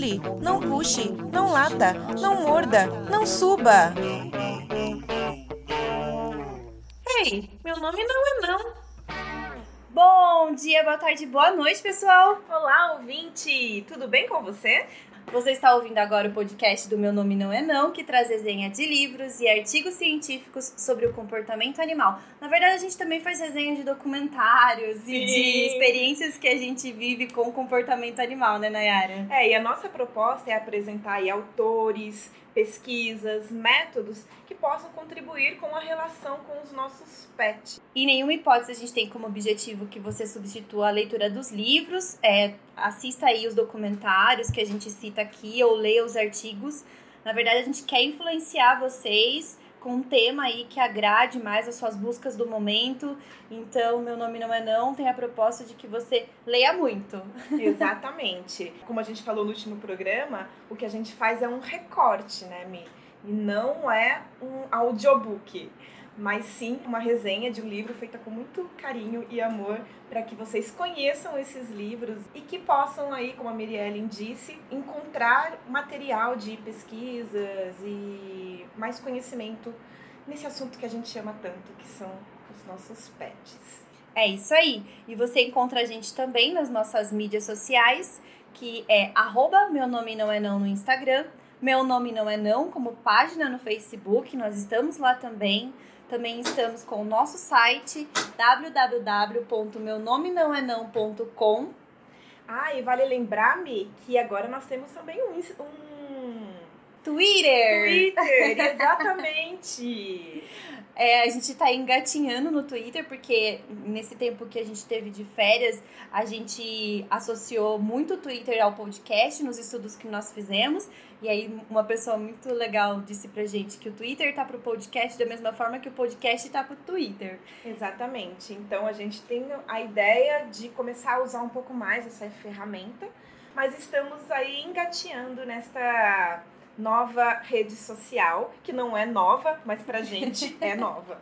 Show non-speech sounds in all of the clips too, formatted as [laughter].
pule, não puxe, não lata, não morda, não suba. Ei, meu nome não é não. Bom dia, boa tarde, boa noite, pessoal. Olá, ouvinte! Tudo bem com você? Você está ouvindo agora o podcast do Meu Nome Não É Não, que traz resenha de livros e artigos científicos sobre o comportamento animal. Na verdade, a gente também faz resenha de documentários Sim. e de experiências que a gente vive com o comportamento animal, né, Nayara? É, e a nossa proposta é apresentar aí autores, pesquisas, métodos que possam contribuir com a relação com os nossos pets. Em nenhuma hipótese a gente tem como objetivo que você substitua a leitura dos livros, é, assista aí os documentários que a gente cita aqui ou leia os artigos. Na verdade, a gente quer influenciar vocês com um tema aí que agrade mais as suas buscas do momento. Então, meu nome não é não, tem a proposta de que você leia muito. [laughs] Exatamente. Como a gente falou no último programa, o que a gente faz é um recorte, né, Mi? E não é um audiobook mas sim uma resenha de um livro feita com muito carinho e amor para que vocês conheçam esses livros e que possam aí, como a Mirielle disse, encontrar material de pesquisas e mais conhecimento nesse assunto que a gente ama tanto, que são os nossos pets. É isso aí. E você encontra a gente também nas nossas mídias sociais, que é arroba meu nome não é não no Instagram, meu nome não é não como página no Facebook, nós estamos lá também. Também estamos com o nosso site www.meunomenãoenão.com. Ah, e vale lembrar-me que agora nós temos também um, um... Twitter! Twitter, [laughs] exatamente! É, a gente tá engatinhando no Twitter, porque nesse tempo que a gente teve de férias, a gente associou muito o Twitter ao podcast nos estudos que nós fizemos. E aí, uma pessoa muito legal disse pra gente que o Twitter tá pro podcast da mesma forma que o podcast tá pro Twitter. Exatamente. Então, a gente tem a ideia de começar a usar um pouco mais essa ferramenta, mas estamos aí engateando nesta nova rede social, que não é nova, mas pra gente [laughs] é nova.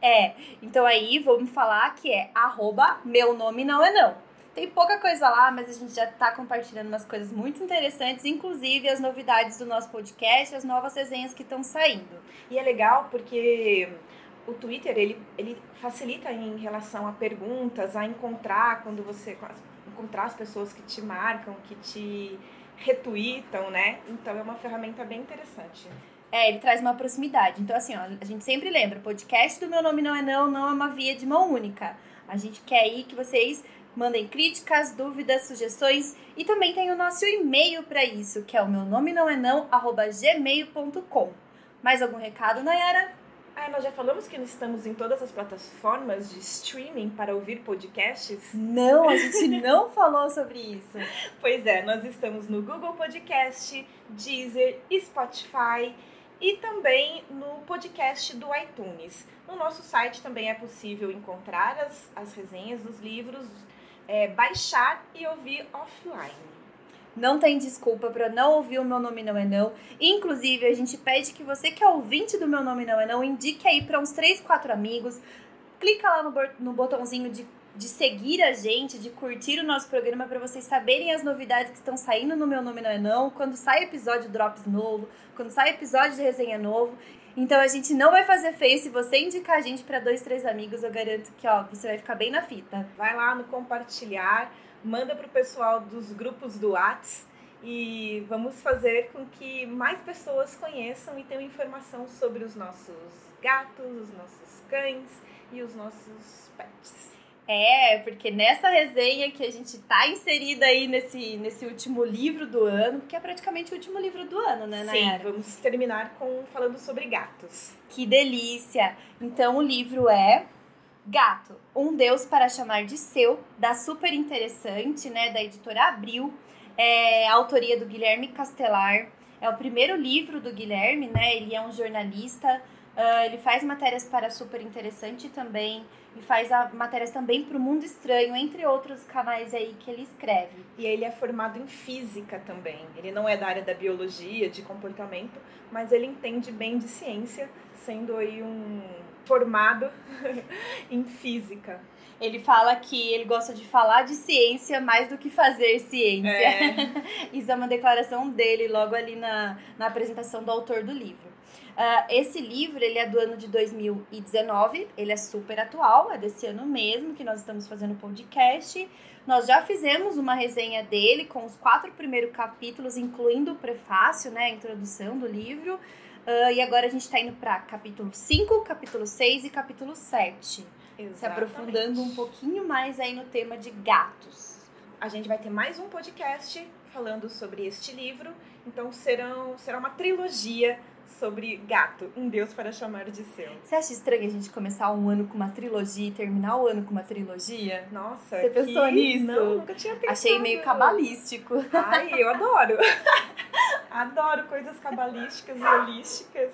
É, então aí vamos falar que é arroba meu nome não é não. Tem pouca coisa lá, mas a gente já tá compartilhando umas coisas muito interessantes, inclusive as novidades do nosso podcast, as novas resenhas que estão saindo. E é legal porque o Twitter, ele, ele facilita em relação a perguntas, a encontrar quando você encontrar as pessoas que te marcam, que te retweetam, né? Então é uma ferramenta bem interessante. É, ele traz uma proximidade. Então, assim, ó, a gente sempre lembra, podcast do Meu Nome Não É Não não é uma via de mão única. A gente quer aí que vocês mandem críticas, dúvidas, sugestões e também tem o nosso e-mail para isso, que é o meu nome não é não, arroba gmail.com. Mais algum recado, Nayara? Ah, nós já falamos que estamos em todas as plataformas de streaming para ouvir podcasts? Não, a gente [laughs] não falou sobre isso. Pois é, nós estamos no Google Podcast, Deezer, Spotify e também no podcast do iTunes. No nosso site também é possível encontrar as, as resenhas dos livros, é, baixar e ouvir offline. Não tem desculpa para não ouvir o Meu Nome Não É Não. Inclusive, a gente pede que você que é ouvinte do Meu Nome Não É Não, indique aí para uns 3, 4 amigos. Clica lá no, no botãozinho de, de seguir a gente, de curtir o nosso programa para vocês saberem as novidades que estão saindo no Meu Nome Não É Não, quando sai episódio Drops novo, quando sai episódio de resenha novo. Então a gente não vai fazer feio se você indicar a gente para dois, três amigos, eu garanto que ó, você vai ficar bem na fita. Vai lá no compartilhar manda para o pessoal dos grupos do Whats e vamos fazer com que mais pessoas conheçam e tenham informação sobre os nossos gatos, os nossos cães e os nossos pets. É, porque nessa resenha que a gente tá inserida aí nesse, nesse último livro do ano, que é praticamente o último livro do ano, né, Nayara? Sim, vamos terminar com falando sobre gatos. Que delícia! Então o livro é Gato, um Deus para chamar de seu, da super interessante, né, da editora Abril, é a autoria do Guilherme Castelar. É o primeiro livro do Guilherme, né? Ele é um jornalista, uh, ele faz matérias para super interessante também e faz a, matérias também para o Mundo Estranho, entre outros canais aí que ele escreve. E ele é formado em física também. Ele não é da área da biologia, de comportamento, mas ele entende bem de ciência, sendo aí um formado [laughs] em física. Ele fala que ele gosta de falar de ciência mais do que fazer ciência. É. [laughs] Isso é uma declaração dele logo ali na, na apresentação do autor do livro. Uh, esse livro ele é do ano de 2019, ele é super atual, é desse ano mesmo que nós estamos fazendo o podcast. Nós já fizemos uma resenha dele com os quatro primeiros capítulos, incluindo o prefácio, né, a introdução do livro. Uh, e agora a gente está indo para capítulo 5, capítulo 6 e capítulo 7. Exatamente. Se aprofundando um pouquinho mais aí no tema de gatos. A gente vai ter mais um podcast falando sobre este livro. Então serão, será uma trilogia sobre gato, um Deus para chamar de seu. Você acha estranho a gente começar um ano com uma trilogia e terminar o ano com uma trilogia? Nossa, Você pensou que- nisso? Não, nunca tinha pensado. Achei meio cabalístico. Ai, eu [laughs] adoro. [laughs] adoro coisas cabalísticas e holísticas.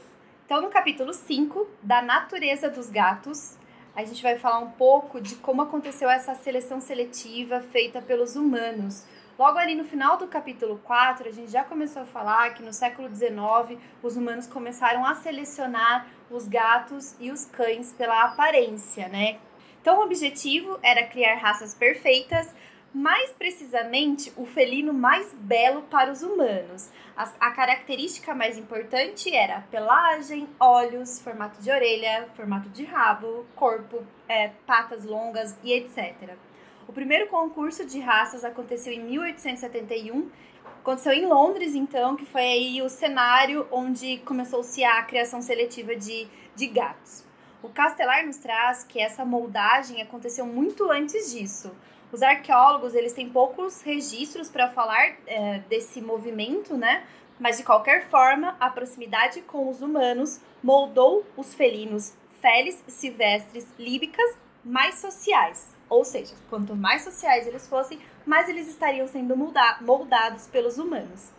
Então, no capítulo 5, da natureza dos gatos, a gente vai falar um pouco de como aconteceu essa seleção seletiva feita pelos humanos. Logo ali no final do capítulo 4, a gente já começou a falar que no século XIX os humanos começaram a selecionar os gatos e os cães pela aparência, né? Então, o objetivo era criar raças perfeitas, mais precisamente o felino mais belo para os humanos. As- A, característica mais importante era pelagem, olhos, formato de orelha, formato de rabo, corpo, é, patas longas e etc. O primeiro concurso de raças aconteceu em 1871. Aconteceu em Londres, então, que foi aí o cenário onde começou-se a criação seletiva de, de gatos. O Castelar nos traz que essa moldagem aconteceu muito antes disso. Os arqueólogos eles têm poucos registros para falar é, desse movimento, né? Mas de qualquer forma, a proximidade com os humanos moldou os felinos felis, silvestres, líbicas mais sociais. Ou seja, quanto mais sociais eles fossem, mais eles estariam sendo molda- moldados pelos humanos.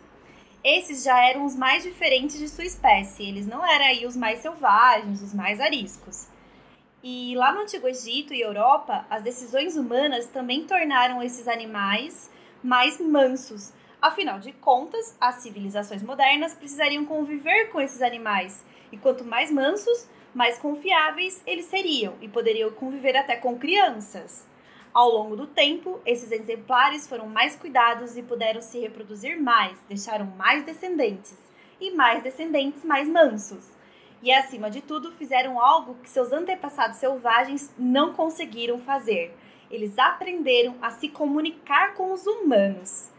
Esses já eram os mais diferentes de sua espécie, eles não eram aí os mais selvagens, os mais ariscos. E lá no Antigo Egito e Europa, as decisões humanas também tornaram esses animais mais mansos. Afinal de contas, as civilizações modernas precisariam conviver com esses animais, e quanto mais mansos, mais confiáveis eles seriam e poderiam conviver até com crianças. Ao longo do tempo, esses exemplares foram mais cuidados e puderam se reproduzir mais, deixaram mais descendentes, e mais descendentes mais mansos. E acima de tudo, fizeram algo que seus antepassados selvagens não conseguiram fazer. Eles aprenderam a se comunicar com os humanos.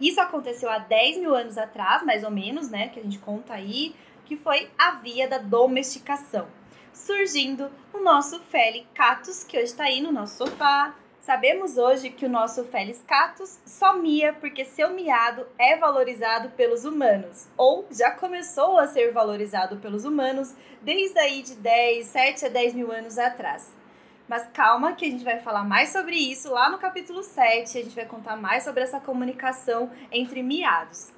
Isso aconteceu há 10 mil anos atrás, mais ou menos, né? Que a gente conta aí, que foi a via da domesticação. Surgindo o nosso Felis catus, que hoje está aí no nosso sofá. Sabemos hoje que o nosso Felis catus só mia porque seu miado é valorizado pelos humanos, ou já começou a ser valorizado pelos humanos desde aí de 10, 7 a 10 mil anos atrás. Mas calma que a gente vai falar mais sobre isso lá no capítulo 7, a gente vai contar mais sobre essa comunicação entre miados.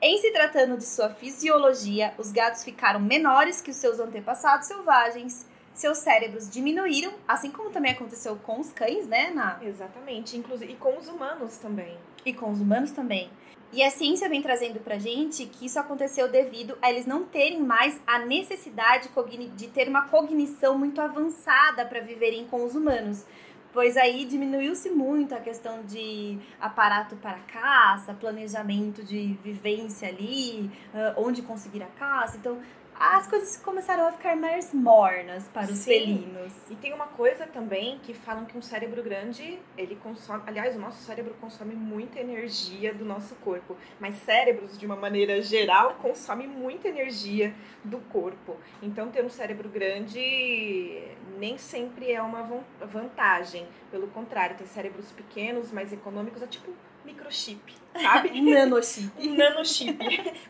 Em se tratando de sua fisiologia, os gatos ficaram menores que os seus antepassados selvagens, seus cérebros diminuíram, assim como também aconteceu com os cães, né, na Exatamente, inclusive e com os humanos também. e com os humanos também. E a ciência vem trazendo pra gente que isso aconteceu devido a eles não terem mais a necessidade de ter uma cognição muito avançada para viverem com os humanos. Pois aí diminuiu-se muito a questão de aparato para caça, planejamento de vivência ali, ah, onde conseguir a caça. Então, as coisas começaram a ficar mais mornas para os Sim. felinos. E tem uma coisa também que falam que um cérebro grande, ele consome, aliás, o nosso cérebro consome muita energia do nosso corpo, mas cérebros de uma maneira geral consomem muita energia do corpo. Então ter um cérebro grande nem sempre é uma van- vantagem, pelo contrário, tem cérebros pequenos, mais econômicos, é tipo microchip, sabe? Um [laughs] nanochip. Um nanochip.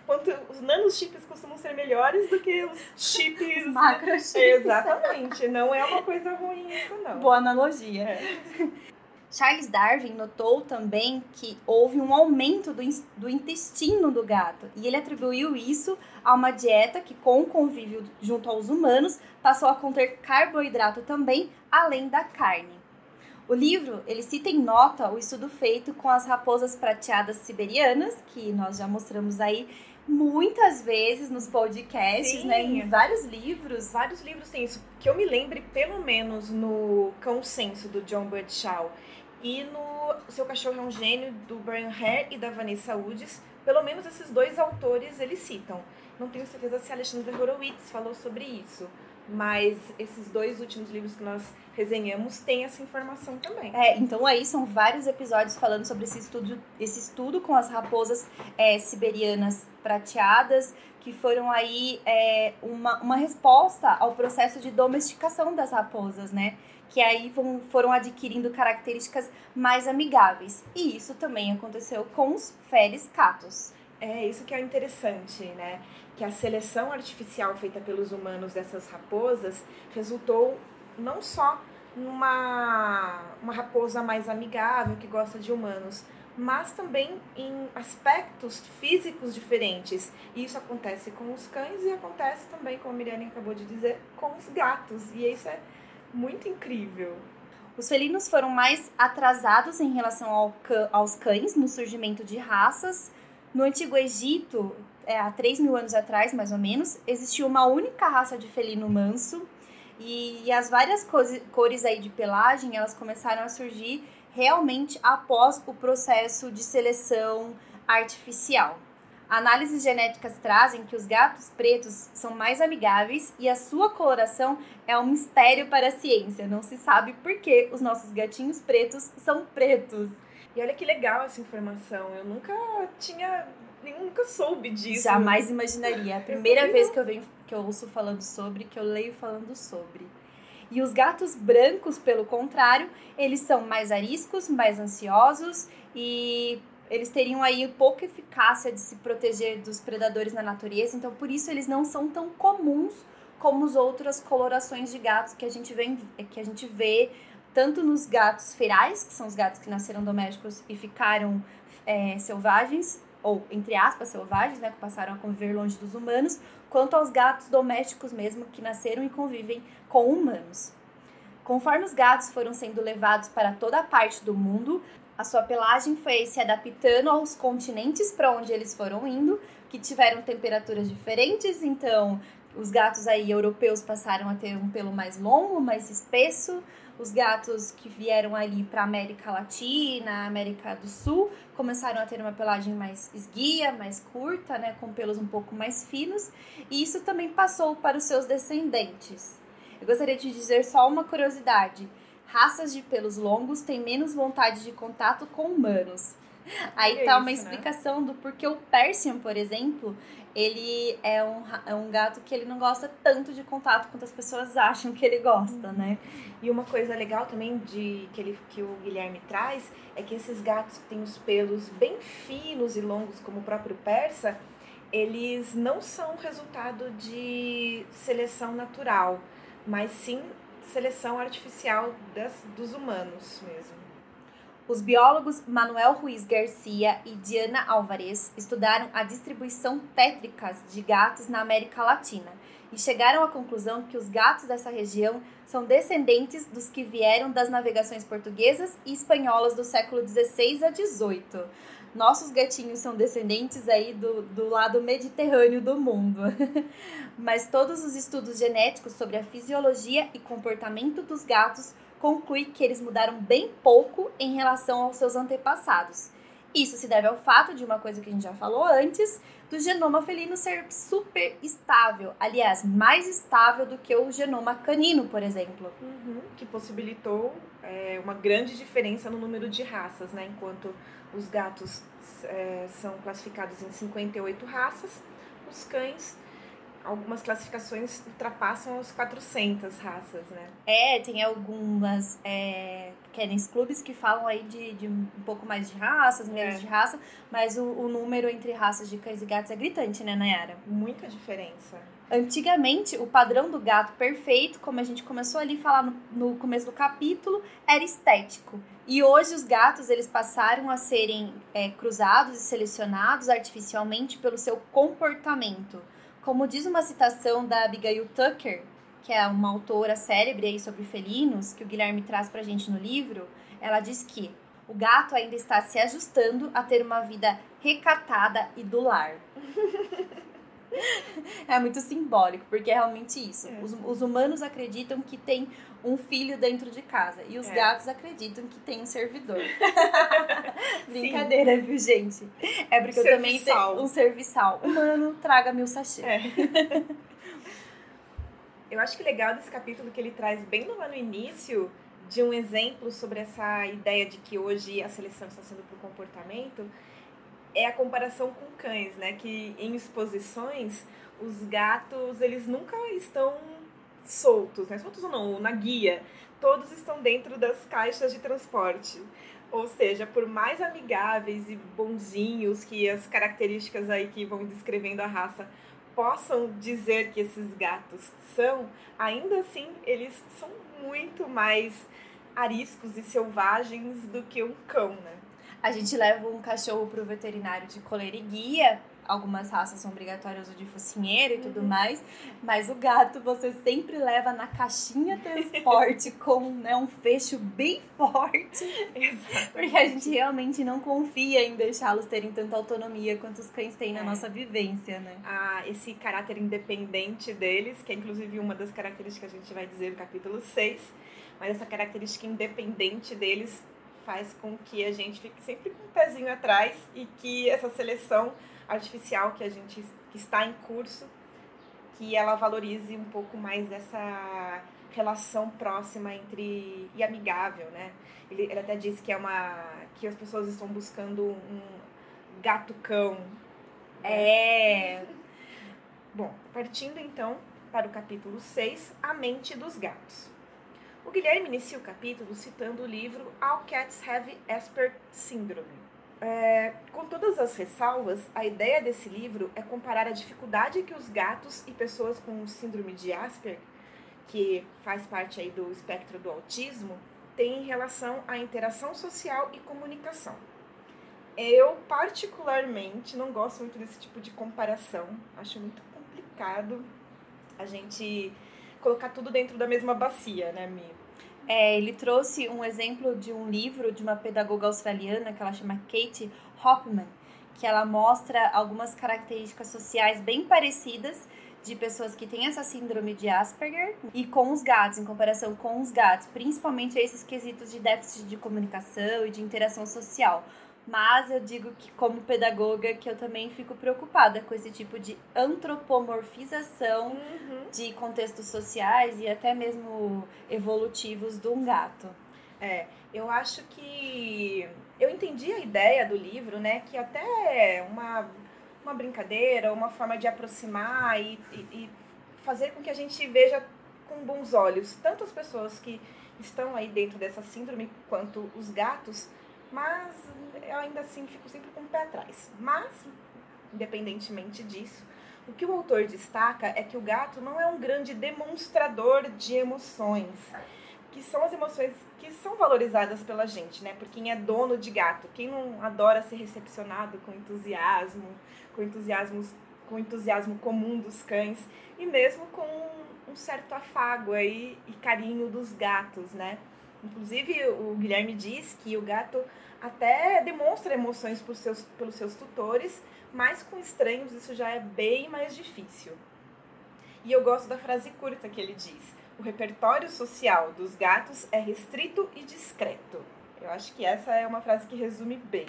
Quanto os nanochips costumam ser melhores do que os chips Macrochips. Exatamente, não é uma coisa ruim isso não. Boa analogia. É. Charles Darwin notou também que houve um aumento do, do intestino do gato e ele atribuiu isso a uma dieta que, com o convívio junto aos humanos, passou a conter carboidrato também, além da carne. O livro, ele cita em nota o estudo feito com as raposas prateadas siberianas, que nós já mostramos aí muitas vezes nos podcasts, Sim. né? Em vários livros. Vários livros têm isso. Que eu me lembre, pelo menos, no Consenso, do John Birdshaw. E no Seu Cachorro é um Gênio, do Brian Hare e da Vanessa Woods. Pelo menos esses dois autores eles citam. Não tenho certeza se Alexandre Horowitz falou sobre isso. Mas esses dois últimos livros que nós resenhamos têm essa informação também. É, então aí são vários episódios falando sobre esse estudo, esse estudo com as raposas é, siberianas prateadas, que foram aí é, uma, uma resposta ao processo de domesticação das raposas, né? Que aí vão, foram adquirindo características mais amigáveis. E isso também aconteceu com os Felis catus. É isso que é interessante, né? Que a seleção artificial feita pelos humanos dessas raposas resultou não só numa uma raposa mais amigável que gosta de humanos, mas também em aspectos físicos diferentes. E isso acontece com os cães e acontece também, como a Miriam acabou de dizer, com os gatos. E isso é muito incrível. Os felinos foram mais atrasados em relação ao cã- aos cães no surgimento de raças. No Antigo Egito, é, há 3 mil anos atrás, mais ou menos, existiu uma única raça de felino manso. E, e as várias cosi- cores aí de pelagem, elas começaram a surgir realmente após o processo de seleção artificial. Análises genéticas trazem que os gatos pretos são mais amigáveis e a sua coloração é um mistério para a ciência. Não se sabe por que os nossos gatinhos pretos são pretos. E olha que legal essa informação. Eu nunca tinha. Nunca soube disso. Jamais imaginaria. A primeira também vez que eu venho, que eu ouço falando sobre, que eu leio falando sobre. E os gatos brancos, pelo contrário, eles são mais ariscos, mais ansiosos e eles teriam aí pouca eficácia de se proteger dos predadores na natureza, então por isso eles não são tão comuns como as outras colorações de gatos que a gente vê, que a gente vê tanto nos gatos ferais, que são os gatos que nasceram domésticos e ficaram é, selvagens, ou entre aspas selvagens, né, que passaram a conviver longe dos humanos, quanto aos gatos domésticos mesmo, que nasceram e convivem com humanos. Conforme os gatos foram sendo levados para toda a parte do mundo, a sua pelagem foi se adaptando aos continentes para onde eles foram indo, que tiveram temperaturas diferentes, então os gatos aí europeus passaram a ter um pelo mais longo, mais espesso. Os gatos que vieram ali para América Latina, América do Sul, começaram a ter uma pelagem mais esguia, mais curta, né, com pelos um pouco mais finos, e isso também passou para os seus descendentes. Eu gostaria de dizer só uma curiosidade. Raças de pelos longos têm menos vontade de contato com humanos. Aí É tá uma isso, né? explicação do porquê o Persian, por exemplo, ele é um, é um gato que ele não gosta tanto de contato quanto as pessoas acham que ele gosta, né? E uma coisa legal também de que, ele, que o Guilherme traz é que esses gatos que têm os pelos bem finos e longos, como o próprio persa, eles não são resultado de seleção natural, mas sim seleção artificial das, dos humanos mesmo. Os biólogos Manuel Ruiz Garcia e Diana Alvarez estudaram a distribuição tétrica de gatos na América Latina e chegaram à conclusão que os gatos dessa região são descendentes dos que vieram das navegações portuguesas e espanholas do século XVI a XVIII. Nossos gatinhos são descendentes aí do, do lado mediterrâneo do mundo. [laughs] Mas todos os estudos genéticos sobre a fisiologia e comportamento dos gatos conclui que eles mudaram bem pouco em relação aos seus antepassados. Isso se deve ao fato de uma coisa que a gente já falou antes, do genoma felino ser super estável, aliás, mais estável do que o genoma canino, por exemplo. Que possibilitou é, uma grande diferença no número de raças, né? Enquanto os gatos é, são classificados em 58 raças, os cães, algumas classificações ultrapassam as 400 raças, né? É, tem algumas é, kennels clubes que falam aí de, de um pouco mais de raças, menos É. de raça, mas o, o número entre raças de cães e gatos é gritante, né, Nayara? Muita diferença. Antigamente, o padrão do gato perfeito, como a gente começou ali a falar no, no começo do capítulo, era estético. E hoje os gatos eles passaram a serem é, cruzados e selecionados artificialmente pelo seu comportamento. Como diz uma citação da Abigail Tucker, que é uma autora célebre aí sobre felinos, que o Guilherme traz pra gente no livro, ela diz que o gato ainda está se ajustando a ter uma vida recatada e do lar. [laughs] [laughs] é muito simbólico, porque é realmente isso. É. Os, os humanos acreditam que tem um filho dentro de casa e os É. gatos acreditam que tem um servidor. [laughs] Brincadeira, viu, gente? É porque eu também tenho um serviçal. Humano, traga-me o sachê. É. [laughs] Eu acho que legal desse capítulo que ele traz bem lá no início de um exemplo sobre essa ideia de que hoje a seleção está sendo por comportamento é a comparação com cães, né? Que em exposições os gatos eles nunca estão soltos, né? Soltos ou não, na guia. Todos estão dentro das caixas de transporte. Ou seja, por mais amigáveis e bonzinhos que as características aí que vão descrevendo a raça possam dizer que esses gatos são, ainda assim eles são muito mais ariscos e selvagens do que um cão, né? A gente leva um cachorro pro veterinário de coleira e guia. Algumas raças são obrigatórias o de focinheiro e tudo mais. Mas o gato você sempre leva na caixinha transporte [laughs] com né, um fecho bem forte. Porque a gente realmente não confia em deixá-los terem tanta autonomia quanto os cães têm na É. nossa vivência, né? a esse caráter independente deles, que é inclusive uma das características que a gente vai dizer no capítulo 6, mas essa característica independente deles faz com que a gente fique sempre com um pezinho atrás e que essa seleção artificial que a gente que está em curso, que ela valorize um pouco mais essa relação próxima entre e amigável, né? Ele, ele até disse que é uma que as pessoas estão buscando um gato cão É. Bom, partindo então para o capítulo 6, A Mente dos Gatos. O Guilherme inicia o capítulo citando o livro All Cats Have Asperger Syndrome. É, com todas as ressalvas, a ideia desse livro é comparar a dificuldade que os gatos e pessoas com síndrome de Asperger, que faz parte aí do espectro do autismo, têm em relação à interação social e comunicação. Eu, particularmente, não gosto muito desse tipo de comparação. Acho muito complicado a gente colocar tudo dentro da mesma bacia, né, Mi? É, ele trouxe um exemplo de um livro de uma pedagoga australiana que ela chama Kate Hopman, que ela mostra algumas características sociais bem parecidas de pessoas que têm essa síndrome de Asperger e com os gatos, em comparação com os gatos, principalmente esses quesitos de déficit de comunicação e de interação social. Mas eu digo que, como pedagoga, que eu também fico preocupada com esse tipo de antropomorfização de contextos sociais e até mesmo evolutivos de um gato. É, eu acho que eu entendi a ideia do livro, né? Que até é uma, uma brincadeira, uma forma de aproximar e, e, e fazer com que a gente veja com bons olhos tanto as pessoas que estão aí dentro dessa síndrome quanto os gatos, mas eu ainda assim fico sempre com o pé atrás. Mas, independentemente disso, o que o autor destaca é que o gato não é um grande demonstrador de emoções, que são as emoções que são valorizadas pela gente, né? Por quem é dono de gato, quem não adora ser recepcionado com entusiasmo, com entusiasmo, com entusiasmo comum dos cães e mesmo com um certo afago aí e carinho dos gatos, né? Inclusive o Guilherme diz que o gato até demonstra emoções por seus, pelos seus tutores, mas com estranhos isso já é bem mais difícil. E eu gosto da frase curta que ele diz: o repertório social dos gatos é restrito e discreto. Eu acho que essa é uma frase que resume bem.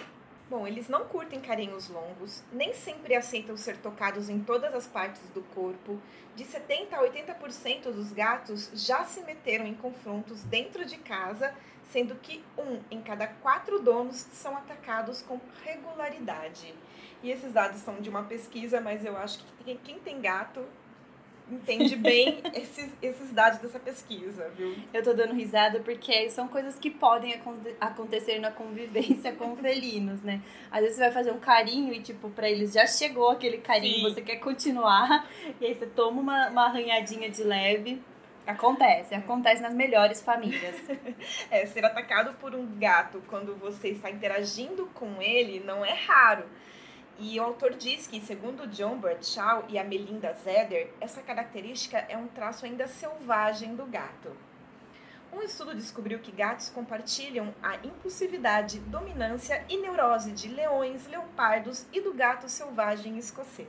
Bom, eles não curtem carinhos longos, nem sempre aceitam ser tocados em todas as partes do corpo. De 70 a 80% dos gatos já se meteram em confrontos dentro de casa, sendo que um em cada quatro donos são atacados com regularidade. E esses dados são de uma pesquisa, mas eu acho que quem tem gato entende bem esses, esses dados dessa pesquisa, viu? Eu tô dando risada porque são coisas que podem aconte- acontecer na convivência [laughs] com felinos, né? Às vezes você vai fazer um carinho e, tipo, pra eles já chegou aquele carinho, Sim. você quer continuar, [laughs] e aí você toma uma, uma arranhadinha de leve. Acontece, acontece nas melhores famílias. [laughs] É, ser atacado por um gato quando você está interagindo com ele não é raro. E o autor diz que, segundo John Bradshaw e a Melinda Zeder, essa característica é um traço ainda selvagem do gato. Um estudo descobriu que gatos compartilham a impulsividade, dominância e neurose de leões, leopardos e do gato selvagem escocês.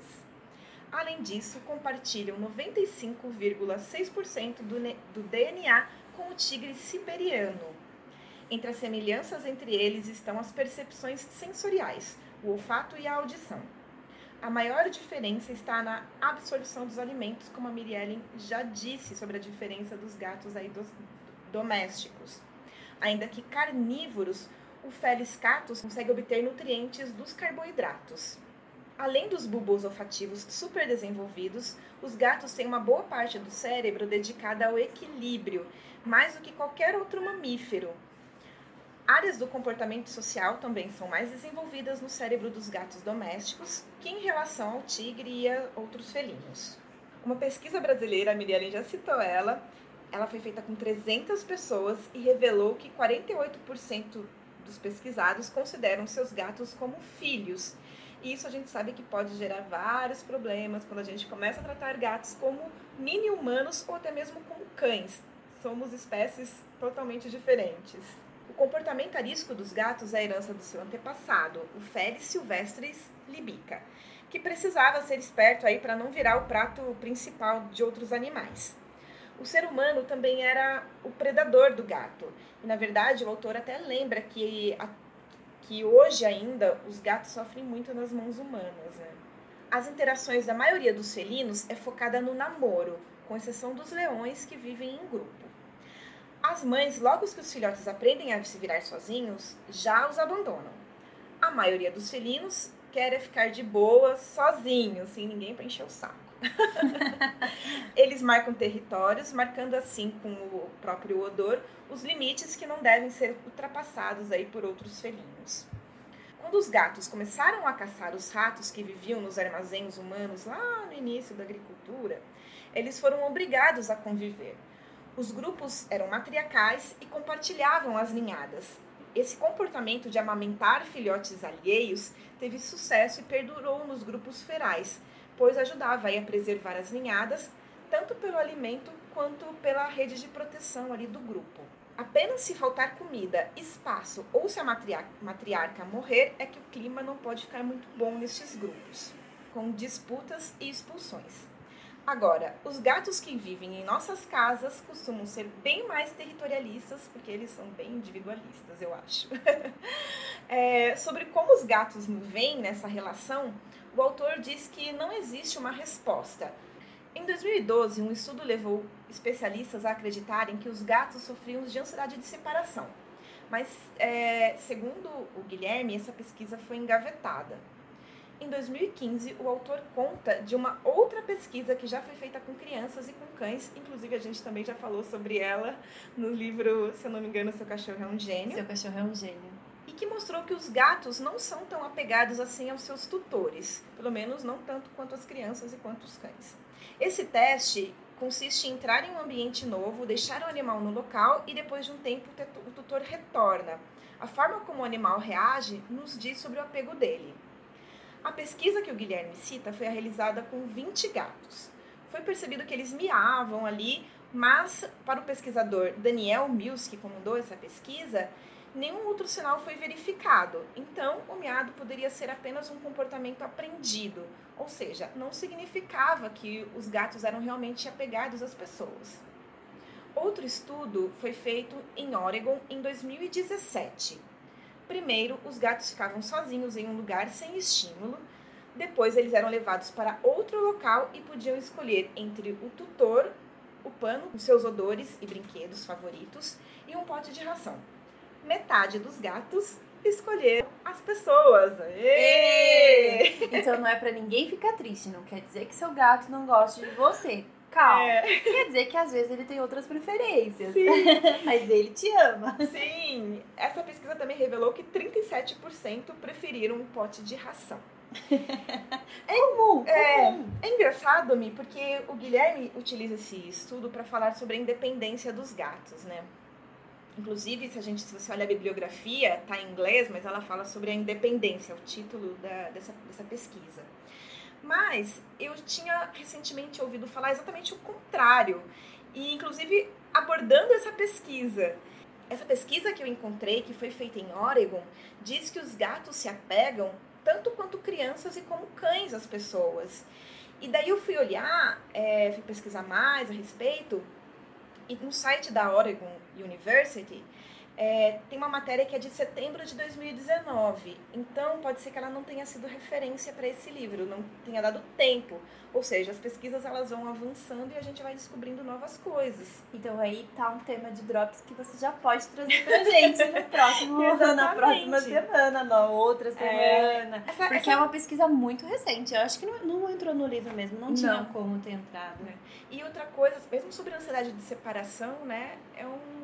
Além disso, compartilham 95,6% do, do DNA com o tigre siberiano. Entre as semelhanças entre eles estão as percepções sensoriais, o olfato e a audição. A maior diferença está na absorção dos alimentos, como a Mirielle já disse sobre a diferença dos gatos aí dos domésticos. Ainda que carnívoros, o Felis catus consegue obter nutrientes dos carboidratos. Além dos bulbos olfativos super desenvolvidos, os gatos têm uma boa parte do cérebro dedicada ao equilíbrio, mais do que qualquer outro mamífero. Áreas do comportamento social também são mais desenvolvidas no cérebro dos gatos domésticos que em relação ao tigre e a outros felinos. Uma pesquisa brasileira, a Miriam já citou ela, ela foi feita com 300 pessoas e revelou que 48% dos pesquisados consideram seus gatos como filhos. E isso a gente sabe que pode gerar vários problemas quando a gente começa a tratar gatos como mini humanos ou até mesmo como cães. Somos espécies totalmente diferentes. O comportamento arisco dos gatos é a herança do seu antepassado, o Felis silvestris libica, que precisava ser esperto aí para não virar o prato principal de outros animais. O ser humano também era o predador do gato. E na verdade, o autor até lembra que, a, que hoje ainda os gatos sofrem muito nas mãos humanas. Né? As interações da maioria dos felinos é focada no namoro, com exceção dos leões que vivem em grupo. As mães, logo que os filhotes aprendem a se virar sozinhos, já os abandonam. A maioria dos felinos quer é ficar de boa, sozinho, sem ninguém para encher o saco. [laughs] Eles marcam territórios, marcando assim com o próprio odor os limites que não devem ser ultrapassados aí por outros felinos. Quando os gatos começaram a caçar os ratos que viviam nos armazéns humanos lá no início da agricultura, eles foram obrigados a conviver. Os grupos eram matriarcais e compartilhavam as ninhadas. Esse comportamento de amamentar filhotes alheios teve sucesso e perdurou nos grupos ferais, pois ajudava a preservar as ninhadas, tanto pelo alimento quanto pela rede de proteção ali do grupo. Apenas se faltar comida, espaço ou se a matriarca morrer é que o clima não pode ficar muito bom nestes grupos, com disputas e expulsões. Agora, os gatos que vivem em nossas casas costumam ser bem mais territorialistas, porque eles são bem individualistas, eu acho. [laughs] é, sobre como os gatos veem nessa relação, o autor diz que não existe uma resposta. Em 2012, um estudo levou especialistas a acreditarem que os gatos sofriam de ansiedade de separação. Mas, é, segundo o Guilherme, essa pesquisa foi engavetada. Em 2015, o autor conta de uma outra pesquisa que já foi feita com crianças e com cães, inclusive a gente também já falou sobre ela no livro, se eu não me engano, Seu Cachorro é um Gênio. Seu Cachorro é um Gênio. E que mostrou que os gatos não são tão apegados assim aos seus tutores, pelo menos não tanto quanto as crianças e quanto os cães. Esse teste consiste em entrar em um ambiente novo, deixar o animal no local e depois de um tempo o tutor retorna. A forma como o animal reage nos diz sobre o apego dele. A pesquisa que o Guilherme cita foi realizada com 20 gatos. Foi percebido que eles miavam ali, mas para o pesquisador Daniel Mills, que comandou essa pesquisa, nenhum outro sinal foi verificado. Então, o miado poderia ser apenas um comportamento aprendido, ou seja, não significava que os gatos eram realmente apegados às pessoas. Outro estudo foi feito em Oregon em 2017 Primeiro, os gatos ficavam sozinhos em um lugar sem estímulo. Depois, eles eram levados para outro local e podiam escolher entre o tutor, o pano, os seus odores e brinquedos favoritos e um pote de ração. Metade dos gatos escolheram as pessoas. Então não é para ninguém ficar triste, não quer dizer que seu gato não goste de você. Calma. É. Quer dizer que às vezes ele tem outras preferências. [laughs] Mas ele te ama. Sim. Essa pesquisa também revelou que 37% preferiram um pote de ração. É comum, é, comum. É engraçado, Mi, porque o Guilherme utiliza esse estudo para falar sobre a independência dos gatos, né? Inclusive, se a gente, se você olha a bibliografia, tá em inglês, mas ela fala sobre a independência, o título da, dessa, dessa pesquisa. Mas eu tinha recentemente ouvido falar exatamente o contrário, e inclusive abordando essa pesquisa. Essa pesquisa que eu encontrei, que foi feita em Oregon, diz que os gatos se apegam tanto quanto crianças e como cães às pessoas. E daí eu fui olhar, é, fui pesquisar mais a respeito, e no site da Oregon University é, tem uma matéria que é de setembro de 2019. Então, pode ser que ela não tenha sido referência para esse livro, não tenha dado tempo. Ou seja, as pesquisas elas vão avançando e a gente vai descobrindo novas coisas. Então aí tá um tema de drops que você já pode trazer pra gente no próximo, [laughs] na próxima semana, na outra é. semana. É, essa, porque essa... é uma pesquisa muito recente. Eu acho que não, não entrou no livro mesmo, não, não. tinha como ter entrado. É. E outra coisa, mesmo sobre a ansiedade de separação, né? É um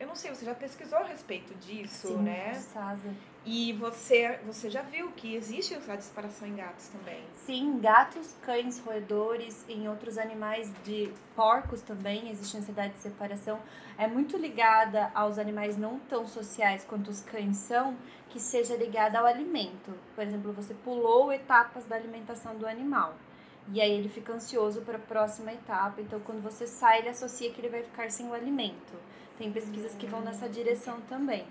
eu não sei, você já pesquisou a respeito disso, Sim, né? Sasa. E você, você já viu que existe a separação em gatos também? Sim, gatos, cães, roedores, em outros animais de porcos também existe ansiedade de separação. É muito ligada aos animais não tão sociais quanto os cães são, que seja ligada ao alimento. Por exemplo, você pulou etapas da alimentação do animal. E aí ele fica ansioso para a próxima etapa. Então, quando você sai, ele associa que ele vai ficar sem o alimento. Tem pesquisas que vão nessa direção também.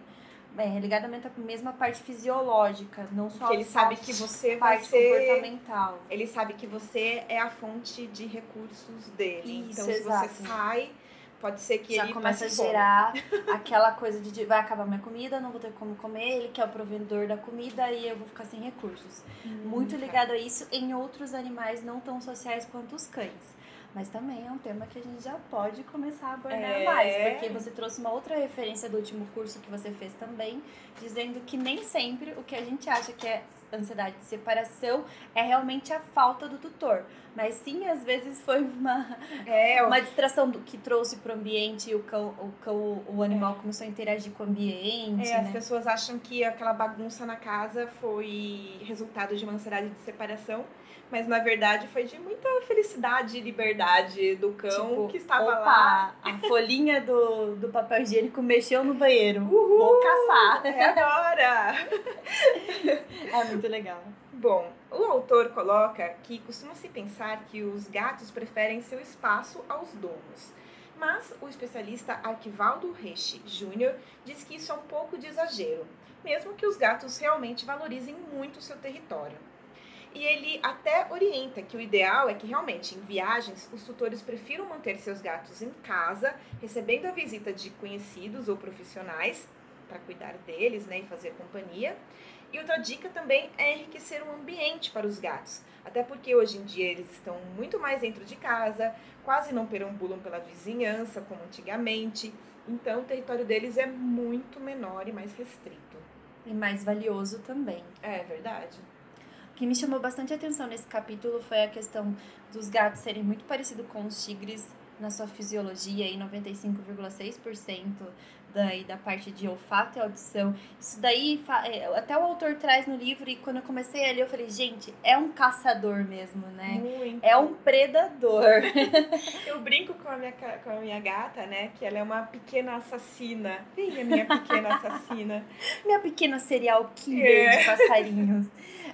É, ligado à mesma parte fisiológica, não só que ele sabe que você parte vai ser, comportamental. Ele sabe que você é a fonte de recursos dele. Isso, então, exato. se você sai, pode ser que Já ele começa a gerar [laughs] aquela coisa de vai acabar minha comida, não vou ter como comer, ele que é o provedor da comida e eu vou ficar sem recursos. Hum, Muito ligado a isso em outros animais não tão sociais quanto os cães. Mas também é um tema que a gente já pode começar a abordar É. mais, porque você trouxe uma outra referência do último curso que você fez também, dizendo que nem sempre o que a gente acha que é ansiedade de separação é realmente a falta do tutor. Mas sim, às vezes foi uma, É, uma distração do que trouxe para o ambiente o cão, o, cão, o animal começou a interagir com o ambiente, É, as né? pessoas acham que aquela bagunça na casa foi resultado de uma ansiedade de separação, mas na verdade foi de muita felicidade e liberdade do cão Tipo, que estava Opa, lá. a folhinha do, do papel higiênico mexeu no banheiro. Uhul! Vou caçar. É agora! [laughs] É muito legal. Bom, o autor coloca que costuma-se pensar que os gatos preferem seu espaço aos donos. Mas o especialista Arquivaldo Reche Jr. diz que isso é um pouco de exagero, mesmo que os gatos realmente valorizem muito o seu território. E ele até orienta que o ideal é que realmente em viagens os tutores prefiram manter seus gatos em casa, recebendo a visita de conhecidos ou profissionais para cuidar deles né, e fazer companhia. E outra dica também é enriquecer o ambiente para os gatos, até porque hoje em dia eles estão muito mais dentro de casa, quase não perambulam pela vizinhança como antigamente, então o território deles é muito menor e mais restrito. E mais valioso também. É verdade. O que me chamou bastante atenção nesse capítulo foi a questão dos gatos serem muito parecidos com os tigres na sua fisiologia, em 95,6% daí da parte de olfato e audição. Isso daí, é, até o autor traz no livro, e quando eu comecei a ler, eu falei, gente, é um caçador mesmo, né? Muito. É um predador. [laughs] Eu brinco com a, minha, com a minha gata, né? Que ela é uma pequena assassina. Vem a minha pequena assassina. [laughs] Minha pequena serial killer É. de passarinhos.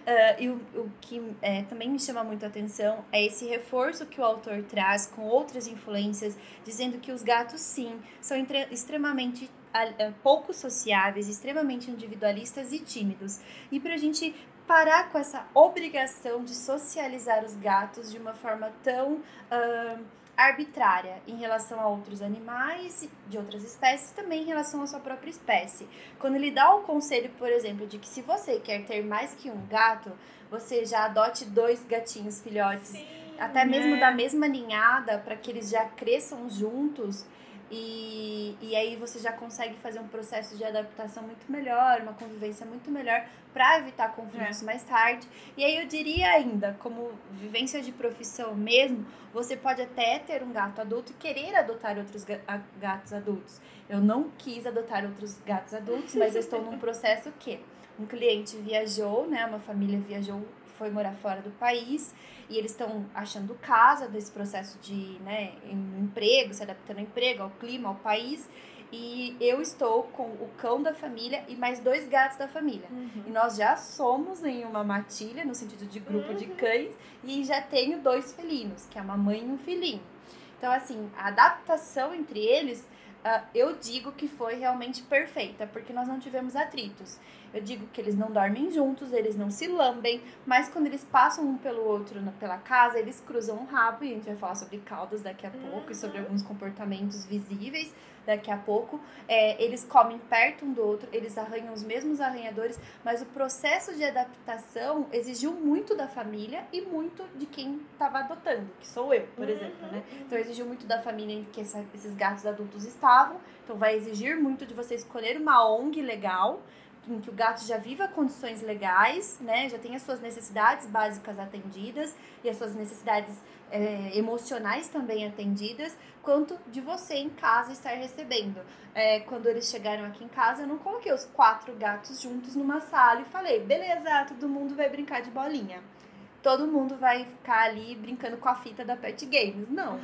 Ah, e o, o que é, também me chama muito a atenção é esse reforço que o autor traz com outras influências, dizendo que os gatos, sim, são entre- extremamente ah, ah, pouco sociáveis, extremamente individualistas e tímidos. E pra gente parar com essa obrigação de socializar os gatos de uma forma tão ah, arbitrária em relação a outros animais de outras espécies, também em relação à sua própria espécie. Quando ele dá o conselho, por exemplo, de que se você quer ter mais que um gato, você já adote dois gatinhos filhotes, Sim, até mesmo né? da mesma ninhada, para que eles já cresçam juntos. E, e aí você já consegue fazer um processo de adaptação muito melhor, uma convivência muito melhor para evitar conflitos mais tarde. E aí eu diria ainda, como vivência de profissão mesmo, você pode até ter um gato adulto e querer adotar outros gatos adultos. Eu não quis adotar outros gatos adultos, mas eu estou num [laughs] processo que um cliente viajou, né, uma família viajou, foi morar fora do país e eles estão achando casa desse processo de, né, em- emprego, se adaptando ao emprego, ao clima, ao país. e eu estou com o cão da família e mais dois gatos da família. Uhum. E nós já somos em uma matilha, no sentido de grupo de cães, e já tenho dois felinos, que é uma mãe e um filhinho. Então, assim, a adaptação entre eles, ah, eu digo que foi realmente perfeita, porque nós não tivemos atritos. Eu digo que eles não dormem juntos, eles não se lambem, mas quando eles passam um pelo outro na- pela casa, eles cruzam o rabo, e a gente vai falar sobre caudas daqui a pouco e sobre alguns comportamentos visíveis daqui a pouco. É, eles comem perto um do outro, eles arranham os mesmos arranhadores, mas o processo de adaptação exigiu muito da família e muito de quem estava adotando, que sou eu, por exemplo, né? Então exigiu muito da família em que essa- esses gatos adultos estavam. Então vai exigir muito de você escolher uma ONG legal, em que o gato já viva condições legais, né? Já tem as suas necessidades básicas atendidas e as suas necessidades é, emocionais também atendidas, quanto de você em casa estar recebendo. É, quando eles chegaram aqui em casa, eu não coloquei os quatro gatos juntos numa sala e falei, beleza, todo mundo vai brincar de bolinha. Todo mundo vai ficar ali brincando com a fita da Pet Games. Não.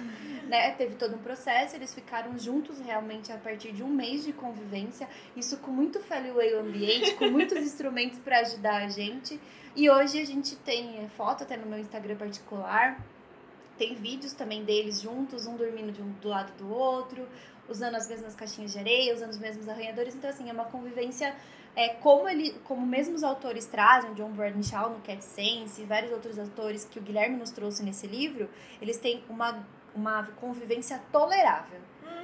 Né? Teve todo um processo, eles ficaram juntos realmente a partir de um mês de convivência. Isso com muito fairway ambiente, com muitos [laughs] instrumentos para ajudar a gente. E hoje a gente tem foto até no meu Instagram particular. Tem vídeos também deles juntos, um dormindo de um, do lado do outro, usando as mesmas caixinhas de areia, usando os mesmos arranhadores. Então, assim, é uma convivência é, como ele, como mesmo os autores trazem, John Bradshaw no Cat Sense e vários outros autores que o Guilherme nos trouxe nesse livro, eles têm uma, uma convivência tolerável.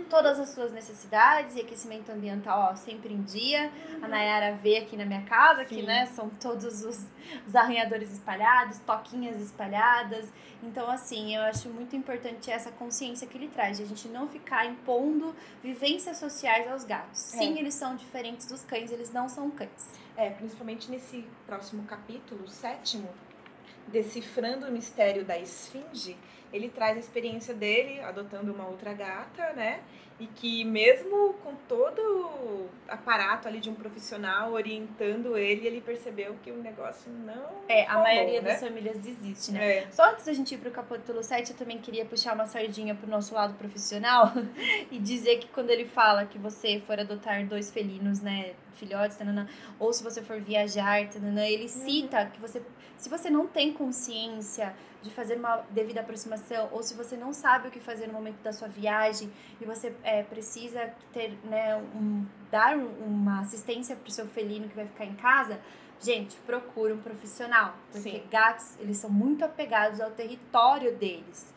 Todas as suas necessidades e aquecimento ambiental ó, sempre em dia. A Nayara vê aqui na minha casa, que Sim. né, são todos os, os arranhadores espalhados, toquinhas espalhadas. Então, assim, eu acho muito importante essa consciência que ele traz, de a gente não ficar impondo vivências sociais aos gatos. Sim, É. eles são diferentes dos cães, eles não são cães. É, principalmente nesse próximo capítulo, sétimo, Decifrando o Mistério da Esfinge, ele traz a experiência dele adotando uma outra gata, né? E que mesmo com todo o aparato ali de um profissional orientando ele, ele percebeu que o negócio não É, a rolou, maioria né? das famílias desiste, né? É. Só antes da gente ir pro capítulo 7, eu também queria puxar uma sardinha pro nosso lado profissional [laughs] e dizer que quando ele fala que você for adotar dois felinos, né, filhotes, tanana, ou se você for viajar, tanana, ele cita que você, se você não tem consciência de fazer uma devida aproximação, ou se você não sabe o que fazer no momento da sua viagem e você é, precisa ter, né, um, dar um- uma assistência pro seu felino que vai ficar em casa, Gente, procure um profissional, porque Sim. gatos, eles são muito apegados ao território deles.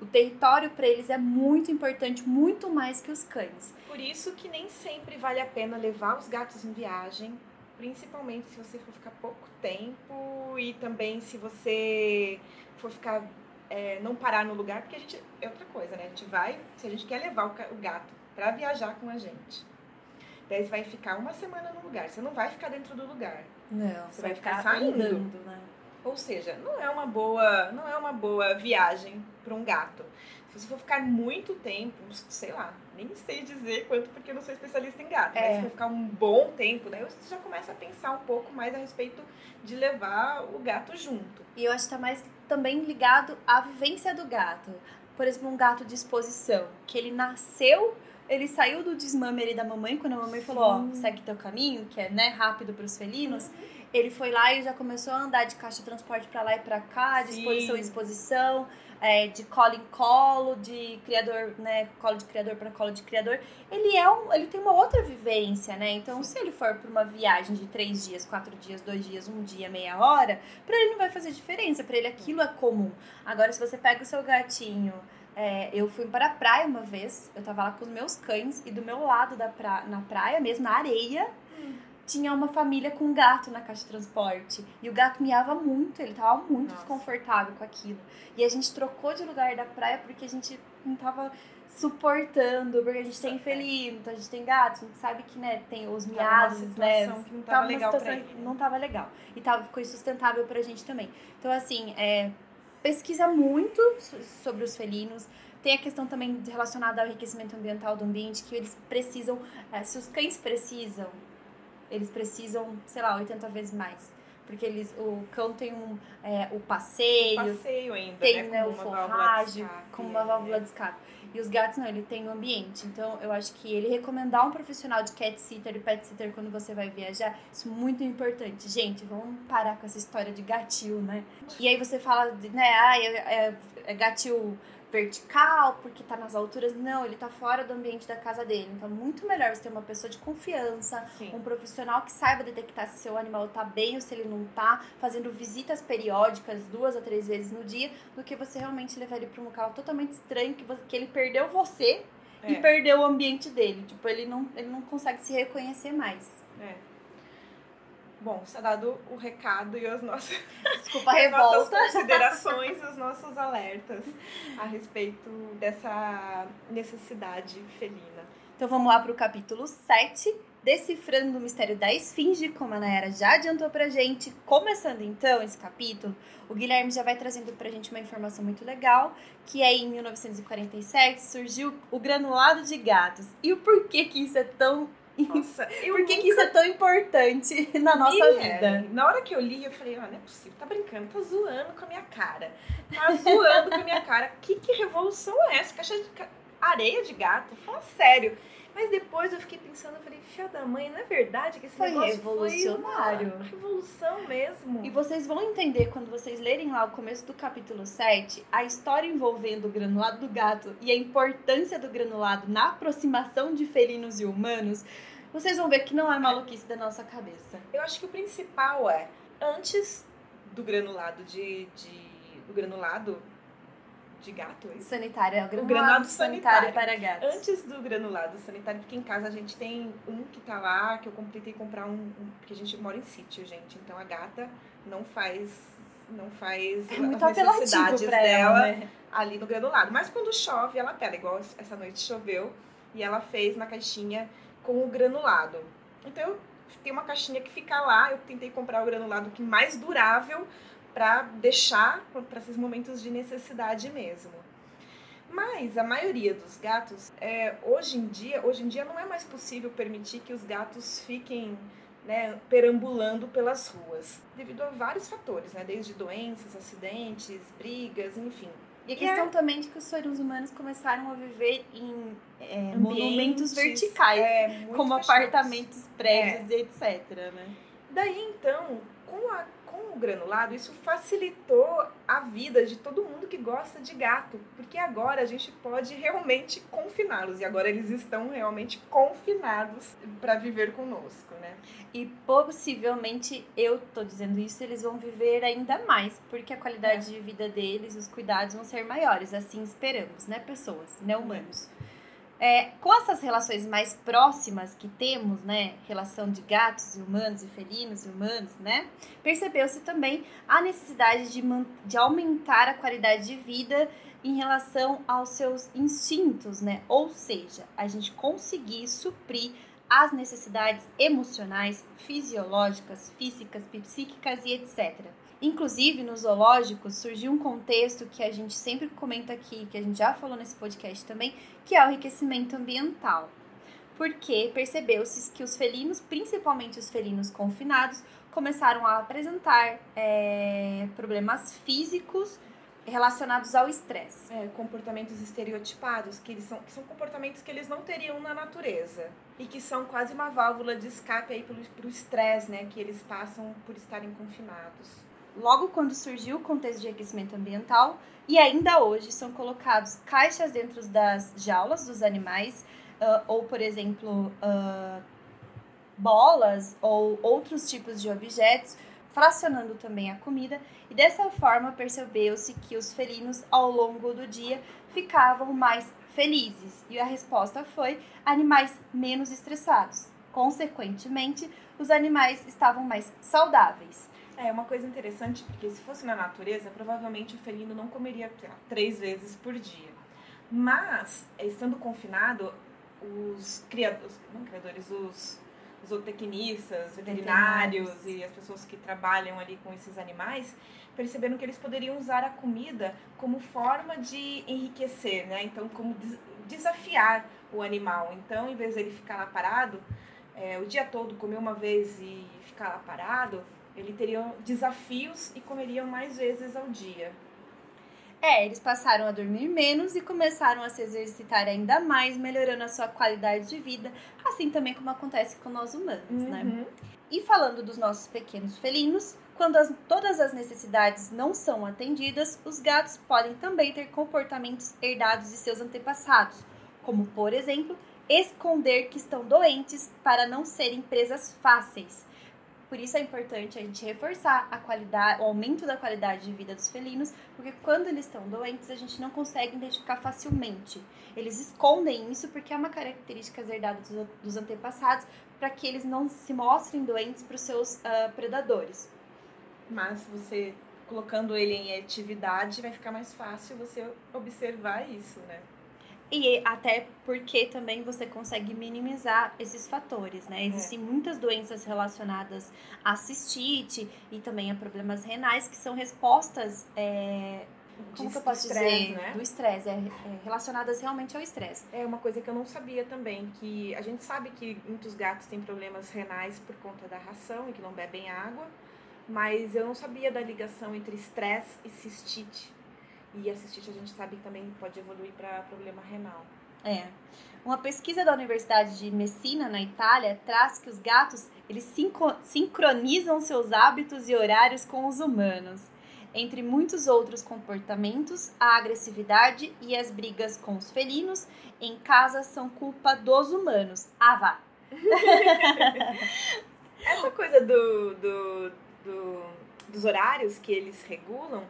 O território para eles é muito importante, muito mais que os cães. Por isso que nem sempre vale a pena levar os gatos em viagem, principalmente se você for ficar pouco tempo e também se você for ficar é, não parar no lugar, porque a gente é outra coisa, né? A gente vai, se a gente quer levar o, gato para viajar com a gente. Daí você vai ficar uma semana no lugar, você não vai ficar dentro do lugar. Não, Você vai ficar saindo. andando, né? Ou seja, não é uma boa, não é uma boa viagem para um gato. Se você for ficar muito tempo, sei lá, nem sei dizer quanto porque eu não sou especialista em gato, É. mas se for ficar um bom tempo, daí você já começa a pensar um pouco mais a respeito de levar o gato junto. E eu acho que tá mais também ligado à vivência do gato. Por exemplo, um gato de exposição, que ele nasceu, ele saiu do desmame ali da mamãe, quando a mamãe falou, ó, Sim. segue teu caminho, que é, né, rápido pros felinos. Ele foi lá e já começou a andar de caixa de transporte pra lá e pra cá, de Sim. exposição em exposição, é, de colo em colo, de criador, né, colo de criador para colo de criador. Ele é um, ele tem uma outra vivência, né? Então, se ele for pra uma viagem de três dias, quatro dias, dois dias, um dia, meia hora, pra ele não vai fazer diferença. Pra ele aquilo é comum. Agora, se você pega o seu gatinho é, eu fui para a praia uma vez, eu tava lá com os meus cães e do meu lado da pra... na praia mesmo, na areia, tinha uma família com um gato na caixa de transporte. E o gato miava muito, ele tava muito Nossa. desconfortável com aquilo. E a gente trocou de lugar da praia porque a gente não tava suportando, porque a gente tem É. felino, então a gente tem gato, a gente sabe que, né, tem os miados, né? que não tava tava legal pra ele, né? não tava legal. E tava, ficou insustentável pra gente também. Então, assim, é, pesquisa muito so- sobre os felinos. Tem a questão também relacionada ao enriquecimento ambiental do ambiente, que eles precisam, é, se os cães precisam, eles precisam, sei lá, 80 vezes mais. porque eles, o cão tem um, é, o passeio, Passeio ainda, tem né? né, o escape, como uma é. válvula de escape. E os gatos não, ele tem o ambiente. Então eu acho que ele recomendar um profissional de cat sitter e pet sitter quando você vai viajar, isso é muito importante. Gente, vamos parar com essa história de gatil, né? E aí você fala, né, ah, é, é, é gatil vertical, porque tá nas alturas. Não, ele tá fora do ambiente da casa dele. Então é muito melhor você ter uma pessoa de confiança, Sim. um profissional que saiba detectar se seu animal tá bem ou se ele não tá, fazendo visitas periódicas, duas a três vezes no dia, do que você realmente levar ele pra um local totalmente estranho, que, você- que ele perdeu você e É. perdeu o ambiente dele. Tipo, ele não, ele não consegue se reconhecer mais. É. Bom, está dado o recado e as nossas, Desculpa [laughs] as nossas considerações, os nossos alertas a respeito dessa necessidade felina. Então vamos lá pro capítulo 7, Decifrando o Mistério da Esfinge, como a Nayara já adiantou pra gente. Começando então esse capítulo, o Guilherme já vai trazendo pra gente uma informação muito legal, que é em 1947 surgiu o granulado de gatos. E o porquê que isso é tão... Nossa, [laughs] eu Por que, que nunca isso é tão importante [laughs] na nossa vida? é. Na hora que eu li, eu falei, ah, não é possível, tá brincando, tá zoando com a minha cara. Tá zoando com a minha cara. Que, que revolução é essa? Caixa de areia de gato? Fala sério. Mas depois eu fiquei pensando, eu falei, filha da mãe, não é verdade que esse Foi negócio revolucionário. foi uma revolução mesmo. E vocês vão entender quando vocês lerem lá o começo do capítulo 7, a história envolvendo o granulado do gato e a importância do granulado na aproximação de felinos e humanos. Vocês vão ver que não é maluquice da nossa cabeça. Eu acho que o principal é, antes do granulado de. de do granulado de gato, é? Sanitário, é o granulado, granulado sanitário, sanitário. para gatos. Antes do granulado sanitário, porque em casa a gente tem um que tá lá, que eu tentei comprar um, um- porque a gente mora em sítio, gente. Então a gata não faz não faz É muito as necessidades dela ela, né? ali no granulado. Mas quando chove, ela pega, igual essa noite choveu, e ela fez na caixinha com o granulado. Então eu tem uma caixinha que fica lá, eu tentei comprar o granulado que mais durável para deixar para esses momentos de necessidade mesmo. Mas a maioria dos gatos, é, hoje em dia, hoje em dia não é mais possível permitir que os gatos fiquem né, perambulando pelas ruas, devido a vários fatores, né, desde doenças, acidentes, brigas, enfim. E a questão também de que os seres humanos começaram a viver em é, monumentos verticais, é, como fechados. apartamentos, prédios e etc, né? Daí então, com, a, com o granulado, isso facilitou a vida de todo mundo que gosta de gato, porque agora a gente pode realmente confiná-los e agora eles estão realmente confinados para viver conosco, né? E possivelmente, eu tô dizendo isso, eles vão viver ainda mais, porque a qualidade de vida deles, os cuidados vão ser maiores, assim esperamos, né, pessoas, né, humanos. É, com essas relações mais próximas que temos, né, relação de gatos e humanos e felinos e humanos, né, percebeu-se também a necessidade de, de aumentar a qualidade de vida em relação aos seus instintos, né, ou seja, a gente conseguir suprir as necessidades emocionais, fisiológicas, físicas, psíquicas e etc. Inclusive, nos zoológicos surgiu um contexto que a gente sempre comenta aqui, que a gente já falou nesse podcast também, que é o enriquecimento ambiental. Porque percebeu-se que os felinos, principalmente os felinos confinados, começaram a apresentar é, problemas físicos relacionados ao estresse. É, comportamentos estereotipados, que, eles são, que são comportamentos que eles não teriam na natureza. E que são quase uma válvula de escape aí o estresse, né? Que eles passam por estarem confinados. Logo quando surgiu o contexto de aquecimento ambiental, e ainda hoje são colocados caixas dentro das jaulas dos animais, ah, ou, por exemplo, ah, bolas ou outros tipos de objetos, fracionando também a comida, e dessa forma percebeu-se que os felinos, ao longo do dia, ficavam mais felizes, e a resposta foi animais menos estressados. Consequentemente, os animais estavam mais saudáveis. É uma coisa interessante, porque se fosse na natureza, provavelmente o felino não comeria três vezes por dia. Mas, estando confinado, os criadores, não criadores, os zootecnistas, veterinários Veterinários. e as pessoas que trabalham ali com esses animais perceberam que eles poderiam usar a comida como forma de enriquecer, né? Então, como des- desafiar o animal. Então, em vez dele ficar lá parado, é, o dia todo comer uma vez e ficar lá parado, Eles teriam desafios e comeriam mais vezes ao dia. É, eles passaram a dormir menos e começaram a se exercitar ainda mais, melhorando a sua qualidade de vida, assim também como acontece com nós humanos, né? Uhum. E falando dos nossos pequenos felinos, quando as- todas as necessidades não são atendidas, os gatos podem também ter comportamentos herdados de seus antepassados, como, por exemplo, esconder que estão doentes para não serem presas fáceis. Por isso é importante a gente reforçar a qualidade, o aumento da qualidade de vida dos felinos, porque quando eles estão doentes, a gente não consegue identificar facilmente. Eles escondem isso porque é uma característica herdada dos, dos antepassados, para que eles não se mostrem doentes para os seus ah, predadores. Mas você colocando ele em atividade vai ficar mais fácil você observar isso, né? E até porque também você consegue minimizar esses fatores, né? Existem muitas doenças relacionadas à cistite e também a problemas renais que são respostas, é, como que eu posso estresse, dizer? né? Do estresse, é, é, relacionadas realmente ao estresse. É uma coisa que eu não sabia também, que a gente sabe que muitos gatos têm problemas renais por conta da ração e que não bebem água, mas eu não sabia da ligação entre estresse e cistite. E a cistite a gente sabe que também pode evoluir para problema renal. É. Uma pesquisa da Universidade de Messina, na Itália, traz que os gatos eles sincronizam seus hábitos e horários com os humanos. Entre muitos outros comportamentos, a agressividade e as brigas com os felinos em casa são culpa dos humanos. Ah, [laughs] vá! Essa coisa do, do, do- dos horários que eles regulam,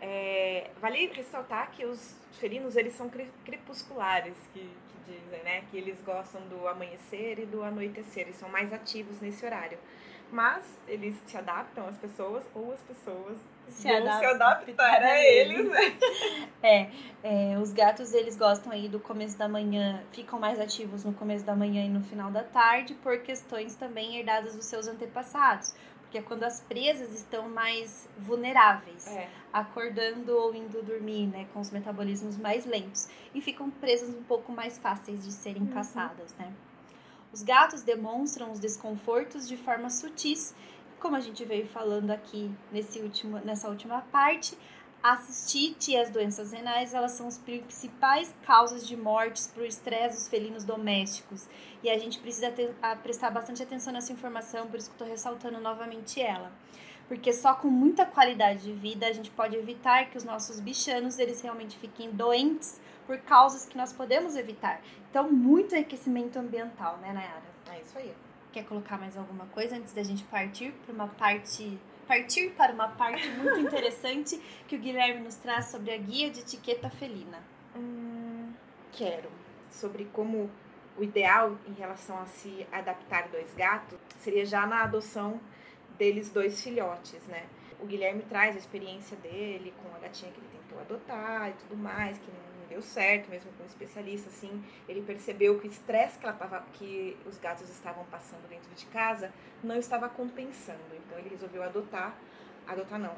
é, vale ressaltar que os felinos eles são cre- crepusculares, que, que dizem, né? Que eles gostam do amanhecer e do anoitecer, eles são mais ativos nesse horário. Mas eles se adaptam às pessoas ou as pessoas Se vão adaptam se adaptar a eles. [laughs] É, os gatos eles gostam aí do começo da manhã, ficam mais ativos no começo da manhã e no final da tarde por questões também herdadas dos seus antepassados. Porque é quando as presas estão mais vulneráveis, É. acordando ou indo dormir, né, com os metabolismos mais lentos e ficam presas um pouco mais fáceis de serem Uhum. caçadas, né? Os gatos demonstram os desconfortos de forma sutis, como a gente veio falando aqui nesse último, nessa última parte, a cistite e as doenças renais, elas são as principais causas de mortes por estresse dos felinos domésticos. E a gente precisa ter- a prestar bastante atenção nessa informação, por isso que eu estou ressaltando novamente ela. Porque só com muita qualidade de vida a gente pode evitar que os nossos bichanos eles realmente fiquem doentes por causas que nós podemos evitar. Então, muito aquecimento ambiental, né, Nayara? É isso aí. Quer colocar mais alguma coisa antes da gente partir para uma parte partir para uma parte muito interessante que o Guilherme nos traz sobre a guia de etiqueta felina. Hum, quero. Sobre como o ideal em relação a se adaptar dois gatos seria já na adoção deles dois filhotes, né? O Guilherme traz a experiência dele com a gatinha que ele tentou adotar e tudo mais, que não deu certo, mesmo com um especialista, assim. Ele percebeu que o estresse que, que os gatos estavam passando dentro de casa não estava compensando. Então ele resolveu adotar, adotar não,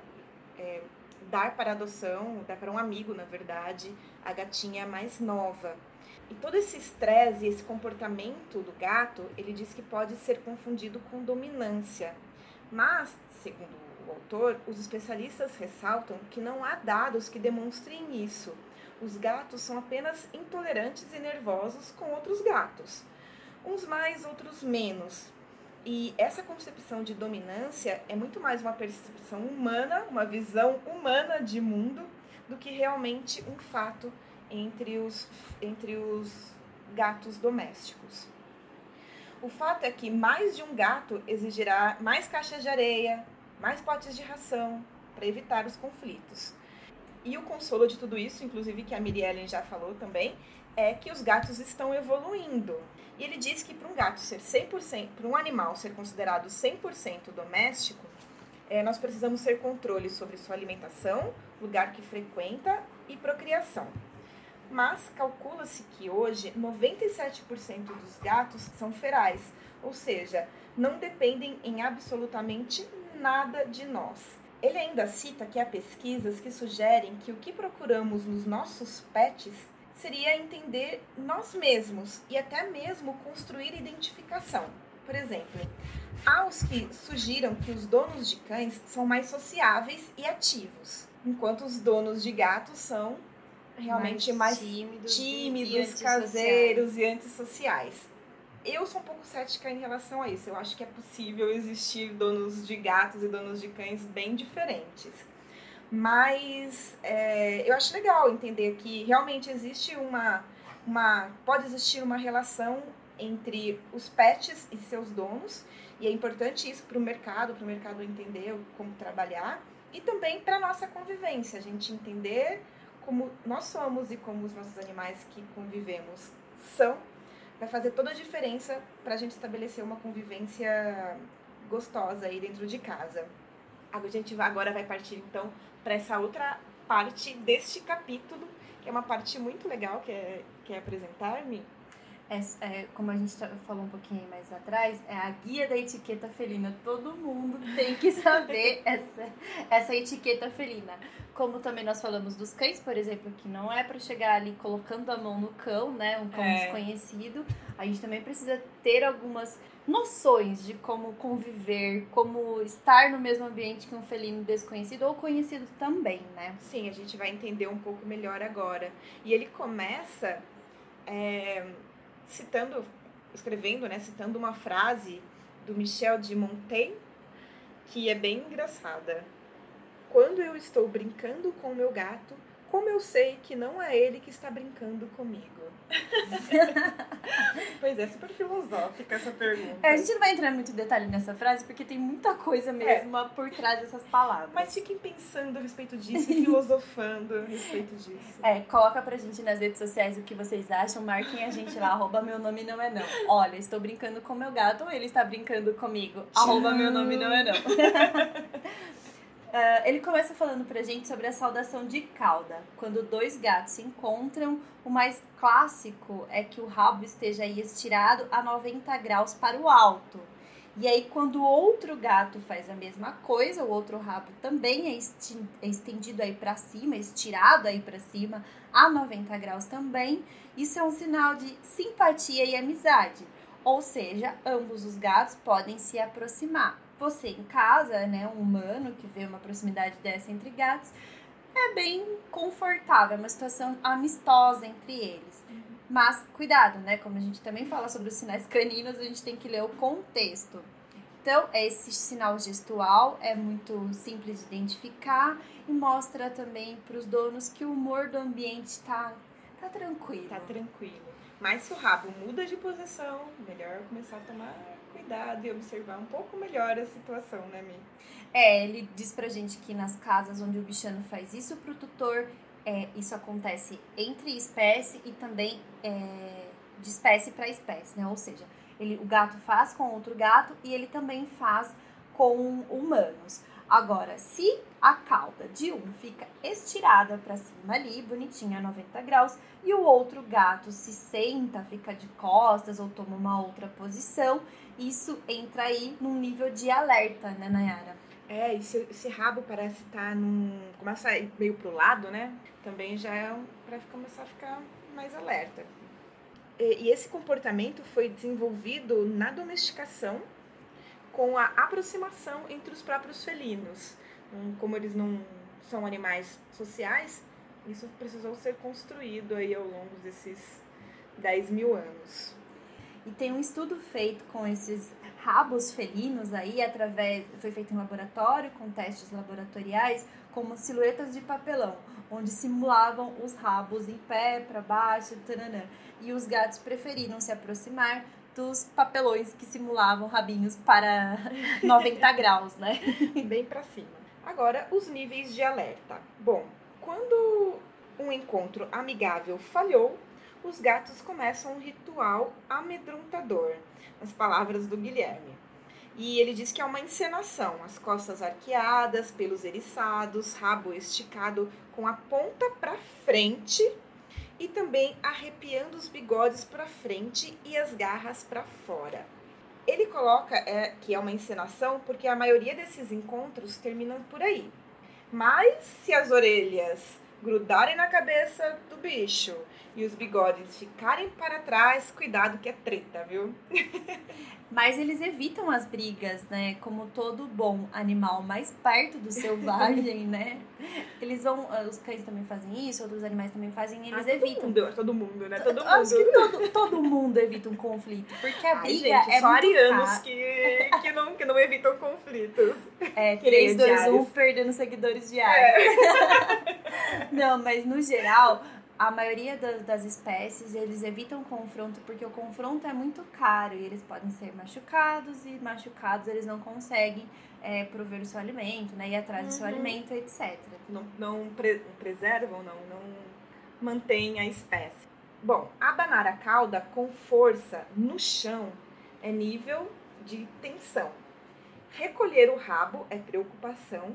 é, dar para adoção, dar para um amigo, na verdade, a gatinha mais nova. E todo esse estresse e esse comportamento do gato, ele diz que pode ser confundido com dominância. Mas, segundo o autor, os especialistas ressaltam que não há dados que demonstrem isso. Os gatos são apenas intolerantes e nervosos com outros gatos. Uns mais, outros menos. E essa concepção de dominância é muito mais uma percepção humana, uma visão humana de mundo, do que realmente um fato entre os, entre os gatos domésticos. O fato é que mais de um gato exigirá mais caixas de areia, mais potes de ração, para evitar os conflitos. E o consolo de tudo isso, inclusive que a Miriellen já falou também, é que os gatos estão evoluindo. E ele diz que para um gato ser 100%, para um animal ser considerado 100% doméstico, é, nós precisamos ter controle sobre sua alimentação, lugar que frequenta e procriação. Mas calcula-se que hoje 97% dos gatos são ferais, ou seja, não dependem em absolutamente nada de nós. Ele ainda cita que há pesquisas que sugerem que o que procuramos nos nossos pets seria entender nós mesmos e até mesmo construir identificação. Por exemplo, há os que sugiram que os donos de cães são mais sociáveis e ativos, enquanto os donos de gatos são realmente mais, mais tímidos, tímidos e caseiros e antissociais. Eu sou um pouco cética em relação a isso. Eu acho que é possível existir donos de gatos e donos de cães bem diferentes. Mas é, eu acho legal entender que realmente existe uma, uma. pode existir uma relação entre os pets e seus donos. E é importante isso para o mercado, para o mercado entender como trabalhar. E também para a nossa convivência, a gente entender como nós somos e como os nossos animais que convivemos são, vai fazer toda a diferença para a gente estabelecer uma convivência gostosa aí dentro de casa. A gente agora vai partir então para essa outra parte deste capítulo, que é uma parte muito legal, que é, que é apresentar-me é, é, como a gente tá, falou um pouquinho mais atrás, é a guia da etiqueta felina. Todo mundo tem que saber [laughs] essa, essa etiqueta felina. Como também nós falamos dos cães, por exemplo, que não é para chegar ali colocando a mão no cão, né? Um cão é. desconhecido. A gente também precisa ter algumas noções de como conviver, como estar no mesmo ambiente que um felino desconhecido ou conhecido também, né? Sim, a gente vai entender um pouco melhor agora. E ele começa. É citando, escrevendo, né, citando uma frase do Michel de Montaigne, que é bem engraçada. Quando eu estou brincando com meu gato, como eu sei que não é ele que está brincando comigo? [laughs] pois é, super filosófica essa pergunta. É, a gente não vai entrar muito detalhe nessa frase, porque tem muita coisa mesmo é. por trás dessas palavras. Mas fiquem pensando a respeito disso e filosofando a respeito disso. É, coloca pra gente nas redes sociais o que vocês acham, marquem a gente lá, arroba meu nome não é não. Olha, estou brincando com meu gato ou ele está brincando comigo? Arroba meu nome não é não. [laughs] Uh, ele começa falando pra gente sobre a saudação de cauda. Quando dois gatos se encontram, o mais clássico é que o rabo esteja aí estirado a 90 graus para o alto. E aí, quando o outro gato faz a mesma coisa, o outro rabo também é, é estendido aí para cima, estirado aí para cima a 90 graus também. Isso é um sinal de simpatia e amizade. Ou seja, ambos os gatos podem se aproximar você em casa, né, um humano que vê uma proximidade dessa entre gatos, é bem confortável, é uma situação amistosa entre eles. Uhum. Mas cuidado, né? Como a gente também fala sobre os sinais caninos, a gente tem que ler o contexto. Então, esse sinal gestual é muito simples de identificar e mostra também para os donos que o humor do ambiente está tá tranquilo. Tá tranquilo. Mas se o rabo muda de posição, melhor começar a tomar cuidado e observar um pouco melhor a situação, né, Mi? É, ele diz pra gente que nas casas onde o bichano faz isso pro tutor, é, isso acontece entre espécie e também é, de espécie para espécie, né? Ou seja, ele, o gato faz com outro gato e ele também faz com humanos. Agora, se a cauda de um fica estirada para cima ali, bonitinha, a 90 graus, e o outro gato se senta, fica de costas ou toma uma outra posição, isso entra aí num nível de alerta, né, Nayara? É, e se esse rabo parece estar tá num. começa a ir meio pro lado, né? Também já é um, para começar a ficar mais alerta. E, e esse comportamento foi desenvolvido na domesticação com a aproximação entre os próprios felinos. Hum, como eles não são animais sociais, isso precisou ser construído aí ao longo desses 10 mil anos. E tem um estudo feito com esses rabos felinos aí, através, foi feito em laboratório, com testes laboratoriais, como silhuetas de papelão, onde simulavam os rabos em pé, para baixo, taranã. E os gatos preferiram se aproximar dos papelões que simulavam rabinhos para [laughs] 90 graus, né? [laughs] Bem para cima. Agora, os níveis de alerta. Bom, quando um encontro amigável falhou, os gatos começam um ritual amedrontador, nas palavras do Guilherme. E ele diz que é uma encenação, as costas arqueadas, pelos eriçados, rabo esticado com a ponta para frente e também arrepiando os bigodes para frente e as garras para fora. Ele coloca é, que é uma encenação porque a maioria desses encontros terminam por aí. Mas se as orelhas grudarem na cabeça do bicho e os bigodes ficarem para trás, cuidado que é treta, viu? [laughs] Mas eles evitam as brigas, né? Como todo bom animal mais perto do selvagem, [laughs] né? Eles vão. ah, Os cães também fazem isso, outros animais também fazem, eles Ah, evitam. Mundo, todo mundo, né? Todo mundo. Acho que todo, todo mundo evita um conflito. Porque a Ai, briga gente, é só muito arianos que, que, não, que não evitam conflitos. É, que nem 3, 2, 1, diários. perdendo seguidores diários. [laughs] Não, mas no geral, a maioria da- das espécies, eles evitam confronto porque o confronto é muito caro e eles podem ser machucados e machucados eles não conseguem é, prover o seu alimento, né? Ir atrás do seu Uhum. alimento, etc. Não, não pre- preservam, não, não mantêm a espécie. Bom, abanar a cauda com força no chão é nível de tensão. Recolher o rabo é preocupação.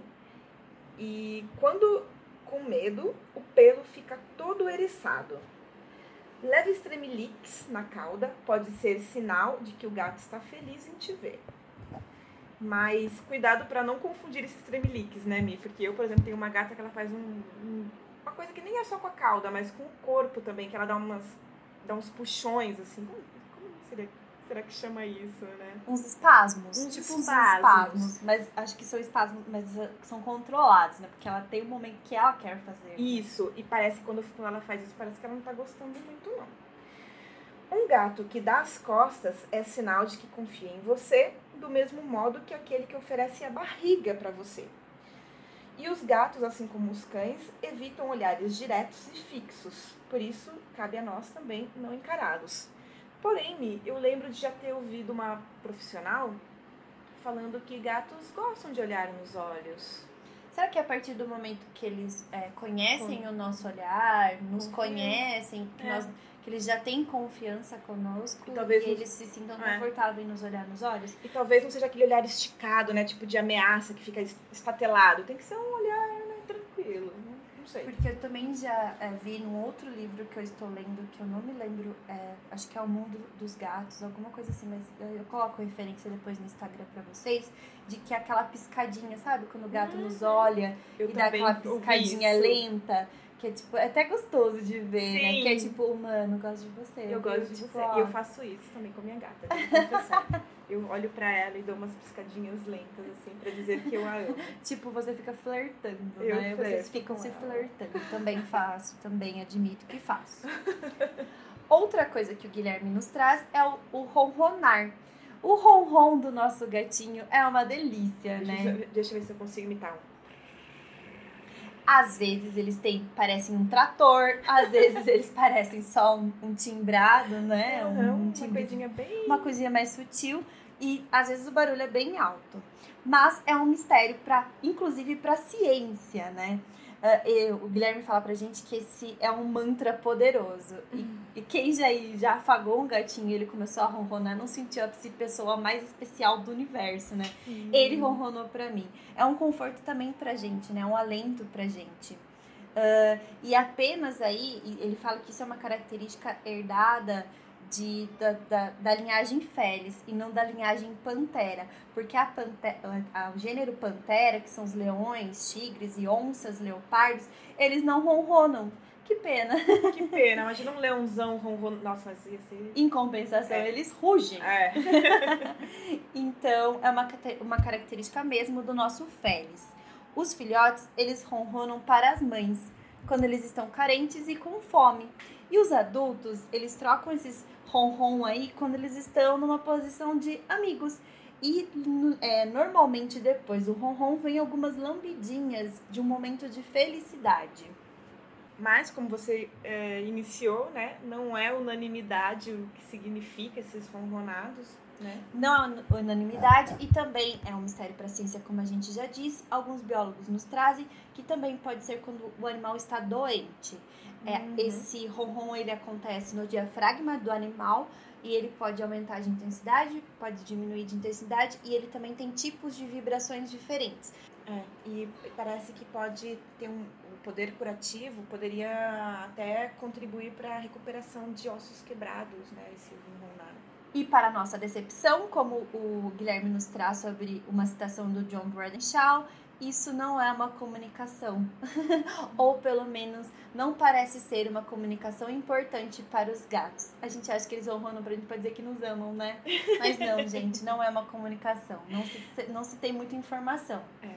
E quando com medo, o pelo fica todo eriçado. Leve estremeliques na cauda pode ser sinal de que o gato está feliz em te ver. Mas cuidado para não confundir esses tremeliques, né, Mi? Porque eu, por exemplo, tenho uma gata que ela faz um, um- uma coisa que nem é só com a cauda, mas com o corpo também, que ela dá umas dá uns puxões assim. Como, como seria, será que chama isso, né? Uns espasmos, Uns tipo uns espasmos. espasmos, mas acho que são espasmos, mas uh, são controlados, né? Porque ela tem um momento que ela quer fazer. Isso, e parece que quando, quando ela faz isso, parece que ela não tá gostando muito, não. Um gato que dá as costas é sinal de que confia em você, do mesmo modo que aquele que oferece a barriga para você. E os gatos, assim como os cães, evitam olhares diretos e fixos, por isso cabe a nós também não encará-los. Porém, eu lembro de já ter ouvido uma profissional falando que gatos gostam de olhar nos olhos. Será que a partir do momento que eles é, conhecem o nosso olhar, nos Confiam. conhecem, que, É. nós- que eles já têm confiança conosco, E talvez e nos- eles se sintam É. confortáveis em nos olhar nos olhos? E talvez não seja aquele olhar esticado, né? Tipo de ameaça que fica es- estatelado. Tem que ser um olhar? Não sei. Porque eu também já é, vi num outro livro que eu estou lendo, que eu não me lembro, é, acho que é O Mundo dos Gatos, alguma coisa assim, mas eu, eu coloco referência depois no Instagram pra vocês, de que é aquela piscadinha, sabe? Quando o gato nos olha Eu e dá aquela piscadinha lenta, que é tipo, é até gostoso de ver, né? Sim. Que é tipo, mano, gosto de você. Eu viu? gosto de Tipo, você. E eu faço isso também com a minha gata. [laughs] Eu olho pra ela e dou umas piscadinhas lentas, assim, pra dizer que eu a amo. [laughs] Tipo, você fica flertando, Eu né? Vocês ficam se ela. flertando. Também [laughs] faço, também admito que faço. Outra coisa que o Guilherme nos traz é o, o ronronar. O ronron do nosso gatinho é uma delícia, Deixa, né? eu- deixa eu ver se eu consigo imitar um. Às vezes eles têm, parecem um trator, às vezes [laughs] eles parecem só um, um timbrado, né? Aham, Um uma timbre coisinha bem. uma coisinha mais sutil e às vezes o barulho é bem alto. Mas é um mistério para, inclusive para ciência, né? Eu- o Guilherme fala pra gente que esse é um mantra poderoso. E, e quem já, já afagou um gatinho e ele começou a ronronar, não sentiu a pessoa mais especial do universo, né? Hum. Ele ronronou pra mim. É um conforto também pra gente, né? Um alento pra gente. Ah, e apenas aí, ele fala que isso é uma característica herdada de, da, da, da linhagem Felis e não da linhagem Pantera. Porque a pante- a- o gênero Pantera, que são os leões, tigres e onças, leopardos, eles não ronronam. Que pena. [laughs] Que pena, imagina um leãozão ronronando. Nossa, mas ia ser. Em compensação, É. eles rugem. É. [laughs] Então, é uma, uma característica mesmo do nosso Felis. Os filhotes, eles ronronam para as mães, quando eles estão carentes e com fome. E os adultos, eles trocam esses ronron aí quando eles estão numa posição de amigos. E é, normalmente depois do ronron vem algumas lambidinhas de um momento de felicidade. Mas, como você é, iniciou, né? Não é unanimidade o que significa esses ronronados, né? Não é unanimidade e também é um mistério para a ciência, como a gente já disse. Alguns biólogos nos trazem que também pode ser quando o animal está doente. É, Uhum. Esse ronron ele acontece no diafragma do animal e ele pode aumentar de intensidade, pode diminuir de intensidade e ele também tem tipos de vibrações diferentes. É, e parece que pode ter um, poder curativo, poderia até contribuir para a recuperação de ossos quebrados, né? Esse ronronar. E para nossa decepção, como o Guilherme nos traz sobre uma citação do John Bradshaw, isso não é uma comunicação. [laughs] Ou pelo menos não parece ser uma comunicação importante para os gatos. A gente acha que eles vão pra gente pra dizer que nos amam, né? [laughs] Mas não, gente, não é uma comunicação. Não se, não se tem muita informação. É.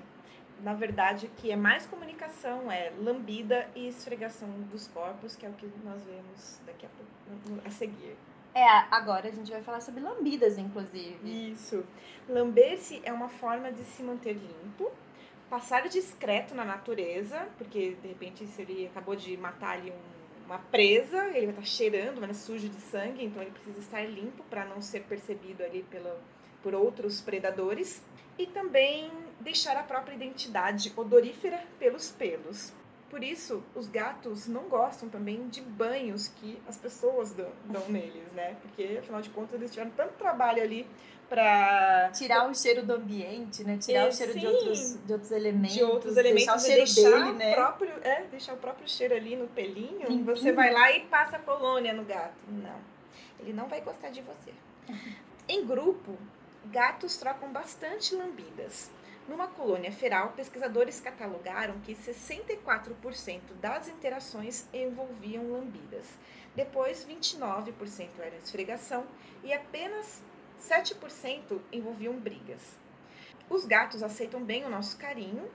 Na verdade, o que é mais comunicação é lambida e esfregação dos corpos, que é o que nós vemos daqui a pouco a seguir. É, agora a gente vai falar sobre lambidas, inclusive. Isso. Lamber-se é uma forma de se manter limpo, passar discreto na natureza, porque de repente se ele acabou de matar ali um, uma presa, ele vai estar cheirando, vai estar sujo de sangue, então ele precisa estar limpo para não ser percebido ali pela, por outros predadores. E também deixar a própria identidade odorífera pelos pelos. Por isso, os gatos não gostam também de banhos que as pessoas dão, dão [laughs] neles, né? Porque, afinal de contas, eles tiveram tanto trabalho ali para tirar o cheiro do ambiente, né? Tirar é, o cheiro de outros, de outros elementos, de outros elementos, deixar o cheiro deixar dele, né? Próprio, é, deixar o próprio cheiro ali no pelinho. Limpinho. Você vai lá e passa a colônia no gato. Não, ele não vai gostar de você. [laughs] em grupo, gatos trocam bastante lambidas. Numa colônia feral, pesquisadores catalogaram que 64% das interações envolviam lambidas. Depois, 29% era esfregação e apenas 7% envolviam brigas. Os gatos aceitam bem o nosso carinho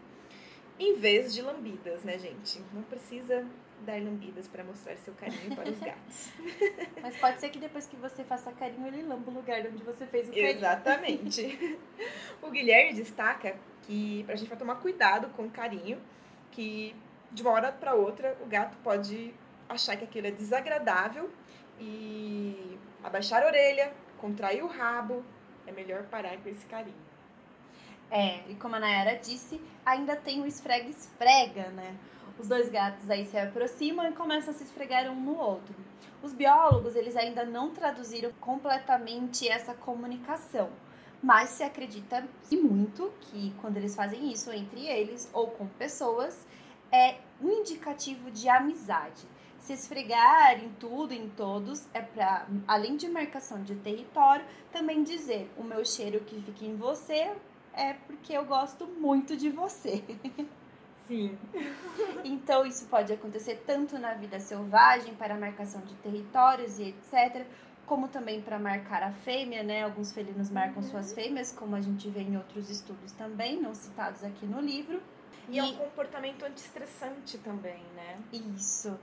em vez de lambidas, né, gente? Não precisa dar lambidas para mostrar seu carinho para os gatos. [laughs] [laughs] Mas pode ser que depois que você faça carinho, ele lamba o lugar onde você fez o carinho. Exatamente. [laughs] o Guilherme destaca que pra gente vai tomar cuidado com o carinho, que de uma hora para outra o gato pode achar que aquilo é desagradável e abaixar a orelha, contrair o rabo, é melhor parar com esse carinho. É, e como a Nayara disse, ainda tem o esfrega-esfrega, né? Os dois gatos aí se aproximam e começam a se esfregar um no outro. Os biólogos, eles ainda não traduziram completamente essa comunicação, mas se acredita muito que quando eles fazem isso entre eles ou com pessoas, é um indicativo de amizade. Se esfregar em tudo, em todos, é para, além de marcação de território, também dizer o meu cheiro que fica em você é porque eu gosto muito de você. [laughs] Sim. Então, isso pode acontecer tanto na vida selvagem, para marcação de territórios e etc., como também para marcar a fêmea, né? Alguns felinos marcam uhum. suas fêmeas, como a gente vê em outros estudos também, não citados aqui no livro. E, e é um comportamento antiestressante também, né? Isso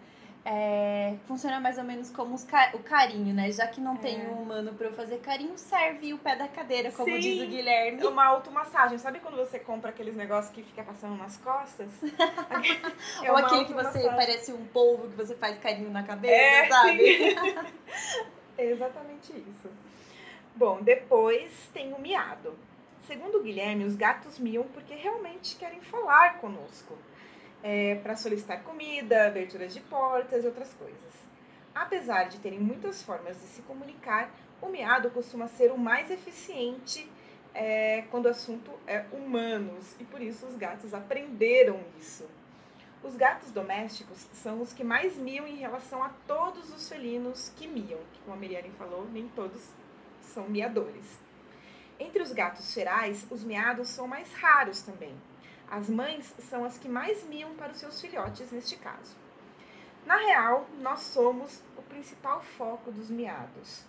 é, funciona mais ou menos como o carinho, né? Já que não é. tem um humano para eu fazer carinho, serve o pé da cadeira, como Sim, diz o Guilherme. Uma automassagem. Sabe quando você compra aqueles negócios que fica passando nas costas? [laughs] é Ou aquele que você parece um polvo que você faz carinho na cabeça, é, sabe? [laughs] é exatamente isso. Bom, depois tem o miado. Segundo o Guilherme, os gatos miam porque realmente querem falar conosco é, para solicitar comida, aberturas de portas e outras coisas. Apesar de terem muitas formas de se comunicar, o miado costuma ser o mais eficiente é, quando o assunto é humanos e por isso os gatos aprenderam isso. Os gatos domésticos são os que mais miam em relação a todos os felinos que miam, como a Miriam falou, nem todos são miadores. Entre os gatos ferais, os miados são mais raros também, as mães são as que mais miam para os seus filhotes neste caso. Na real, nós somos o principal foco dos miados.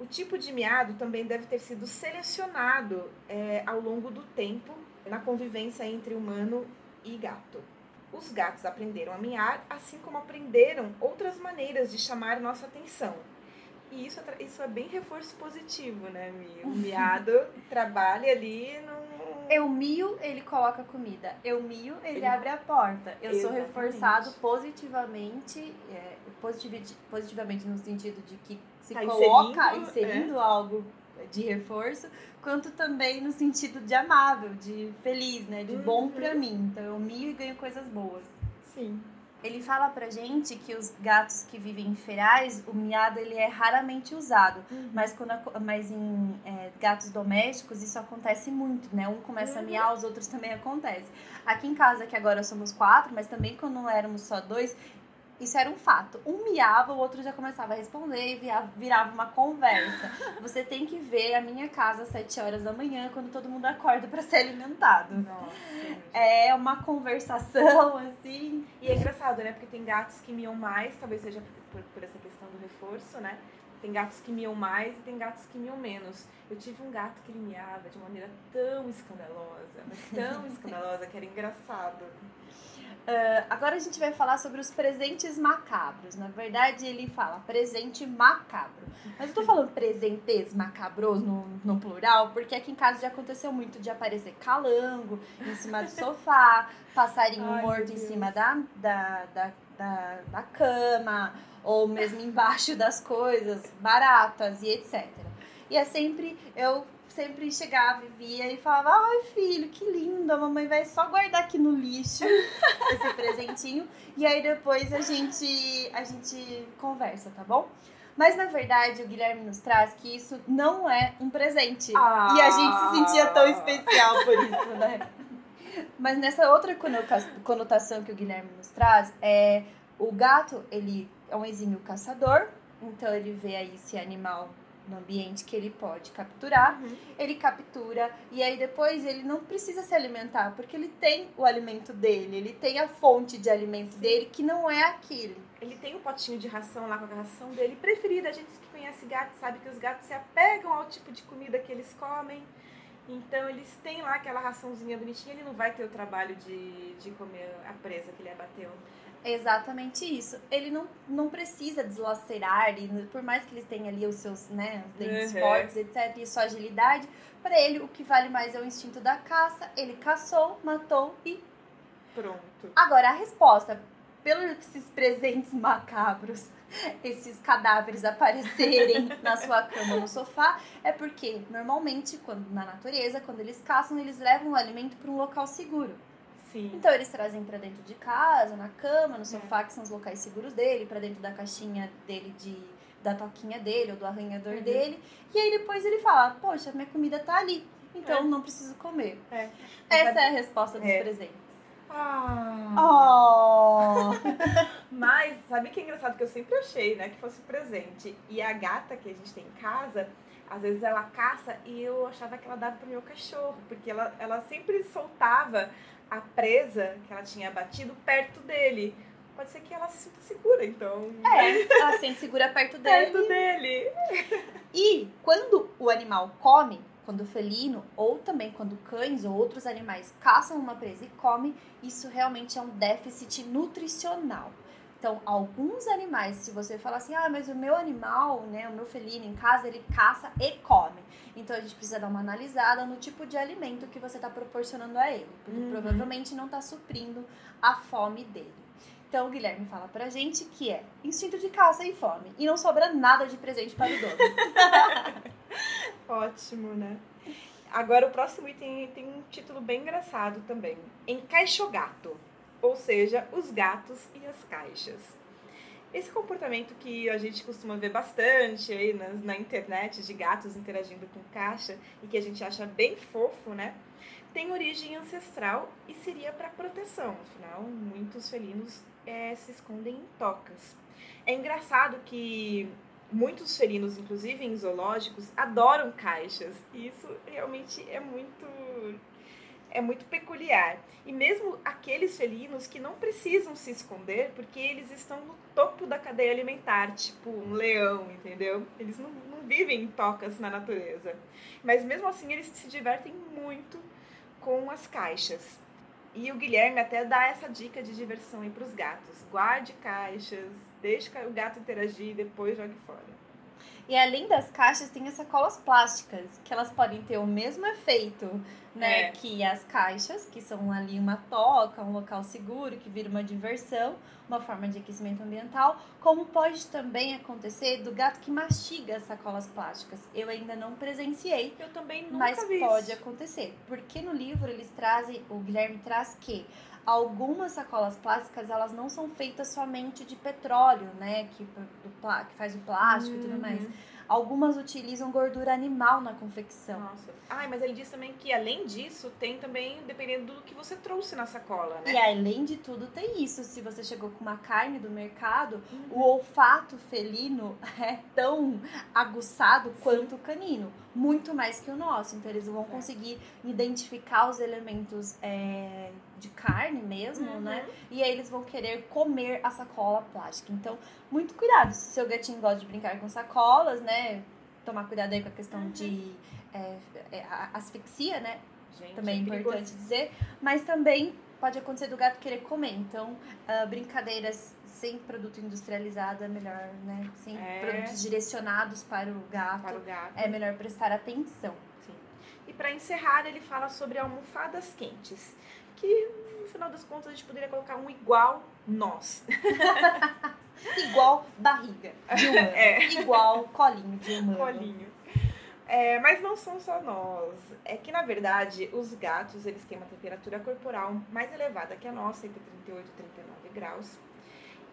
O tipo de miado também deve ter sido selecionado é, ao longo do tempo na convivência entre humano e gato. Os gatos aprenderam a miar, assim como aprenderam outras maneiras de chamar nossa atenção. E isso, é isso é bem reforço positivo, né, Mi? O miado [laughs] trabalha ali no eu mio, ele coloca comida. Eu mio, ele, ele... abre a porta. Eu Exatamente. sou reforçado positivamente, é, positivamente no sentido de que se tá coloca inserindo, inserindo é. algo de reforço, quanto também no sentido de amável, de feliz, né? De uhum. bom pra mim. Então eu mio e ganho coisas boas. Sim. Ele fala pra gente que os gatos que vivem em ferais, o miado ele é raramente usado, uhum. mas, quando, mas em é, gatos domésticos isso acontece muito, né? Um começa uhum. a miar, os outros também acontece. Aqui em casa, que agora somos quatro, mas também quando éramos só dois, Isso era um fato. Um miava, o outro já começava a responder e via- virava uma conversa. Você tem que ver a minha casa às 7 horas da manhã, quando todo mundo acorda para ser alimentado. Nossa. É uma conversação, assim. E é engraçado, né? Porque tem gatos que miam mais, talvez seja por, por- por essa questão do reforço, né? Tem gatos que miam mais e tem gatos que miam menos. Eu tive um gato que ele miava de maneira tão escandalosa, mas tão [laughs] escandalosa que era engraçado. Ah, agora a gente vai falar sobre os presentes macabros. Na verdade, ele fala presente macabro. Mas eu tô falando presentes macabros no, no plural, porque aqui em casa já aconteceu muito de aparecer calango em cima do sofá, [laughs] passarinho Ai, morto em cima da, da, da, da, da cama, ou mesmo embaixo [laughs] das coisas, baratas e etc. E é sempre, eu sempre chegava e via e falava, ai filho, que lindo, a mamãe vai só guardar aqui no lixo [laughs] esse presentinho. E aí depois a gente, a gente conversa, tá bom? Mas na verdade o Guilherme nos traz que isso não é um presente. E a gente se sentia tão especial por isso, né? Mas nessa outra conotação que o Guilherme nos traz, é o gato, ele é um exímio caçador, então ele vê aí esse animal no ambiente que ele pode capturar, Uhum. ele captura e aí depois ele não precisa se alimentar, porque ele tem o alimento dele, ele tem a fonte de alimento dele que não é aquele. Ele tem um potinho de ração lá com a ração dele preferida. A gente que conhece gato sabe que os gatos se apegam ao tipo de comida que eles comem. Então eles têm lá aquela raçãozinha bonitinha, ele não vai ter o trabalho de, de comer a presa que ele abateu. Exatamente isso. Ele não, não precisa deslacerar, e por mais que ele tenha ali os seus né, os dentes Uhum. fortes, etc., e sua agilidade, para ele o que vale mais é o instinto da caça. Ele caçou, matou e. Pronto. Agora, a resposta, pelos presentes [laughs] macabros, esses cadáveres aparecerem [laughs] na sua cama ou no sofá, é porque normalmente, quando na natureza, quando eles caçam, eles levam o alimento para um local seguro. Sim. Então eles trazem pra dentro de casa, na cama, no sofá, que são os locais seguros dele, pra dentro da caixinha dele de da toquinha dele ou do arranhador Uhum. dele. E aí depois ele fala: "Poxa, minha comida tá ali, então É. não preciso comer". É. Essa é a resposta dos É. presentes. Ah. Oh! [laughs] Mas, sabe que é engraçado que eu sempre achei, né, que fosse presente. E a gata que a gente tem em casa, às vezes ela caça e eu achava que ela dava pro meu cachorro, porque ela, ela sempre soltava a presa que ela tinha abatido perto dele. Pode ser que ela se sinta segura, então. É, ela se sente segura perto dele. Perto dele. E quando o animal come, quando o felino, ou também quando cães ou outros animais caçam uma presa e comem, isso realmente é um déficit nutricional. Então, alguns animais, se você falar assim, ah, mas o meu animal, né, o meu felino em casa, ele caça e come. Então, a gente precisa dar uma analisada no tipo de alimento que você está proporcionando a ele, porque Uhum. provavelmente não está suprindo a fome dele. Então, o Guilherme fala pra gente que é instinto de caça e fome. E não sobra nada de presente para o dono. [laughs] Ótimo, né? Agora o próximo item tem um título bem engraçado também. Encaixogato, ou seja, os gatos e as caixas. Esse comportamento que a gente costuma ver bastante aí na, na internet de gatos interagindo com caixa e que a gente acha bem fofo, né? Tem origem ancestral e seria para proteção. Afinal, muitos felinos eh, se escondem em tocas. É engraçado que muitos felinos, inclusive em zoológicos, adoram caixas. E isso realmente é muito é muito peculiar. E mesmo aqueles felinos que não precisam se esconder, porque eles estão no topo da cadeia alimentar, tipo um leão, entendeu? Eles não, não vivem em tocas na natureza. Mas mesmo assim eles se divertem muito com as caixas. E o Guilherme até dá essa dica de diversão aí para os gatos. Guarde caixas, deixe o gato interagir e depois jogue fora. E além das caixas, tem as sacolas plásticas, que elas podem ter o mesmo efeito, né? É. Que as caixas, que são ali uma toca, um local seguro, que vira uma diversão, uma forma de aquecimento ambiental, como pode também acontecer do gato que mastiga as sacolas plásticas. Eu ainda não presenciei, Eu também nunca mas vi pode isso. acontecer. Porque no livro eles trazem, o Guilherme traz que algumas sacolas plásticas elas não são feitas somente de petróleo, né? Que, do que faz o plástico e tudo mais. Uhum. Algumas utilizam gordura animal na confecção. Nossa. Ai, mas ele diz também que além disso, tem também, dependendo do que você trouxe na sacola, né? E além de tudo, tem isso. Se você chegou com uma carne do mercado, Uhum. o olfato felino [laughs] é tão aguçado quanto o canino. Muito mais que o nosso. Então, eles vão É. conseguir identificar os elementos é, de carne mesmo, Uhum. né? E aí eles vão querer comer a sacola plástica. Então, muito cuidado. Se seu gatinho gosta de brincar com sacolas, né? Tomar cuidado aí com a questão Uhum. de é, é, asfixia, né? Gente, também é perigoso. importante dizer, mas também pode acontecer do gato querer comer. Então, ah, brincadeiras sem produto industrializado é melhor, né? Sem É. produtos direcionados para o gato, Para o gato. é melhor prestar atenção. Sim. E para encerrar, ele fala sobre almofadas quentes, que no final das contas a gente poderia colocar um igual nós. [laughs] Igual barriga de humano, É. igual colinho de humano. Colinho. É, mas não são só nós. É que, na verdade, os gatos eles têm uma temperatura corporal mais elevada que a nossa, entre 38 e 39 graus.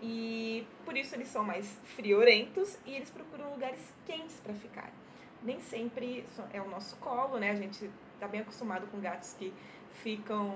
E por isso eles são mais friorentos e eles procuram lugares quentes para ficar. Nem sempre é o nosso colo, né? A gente tá bem acostumado com gatos que ficam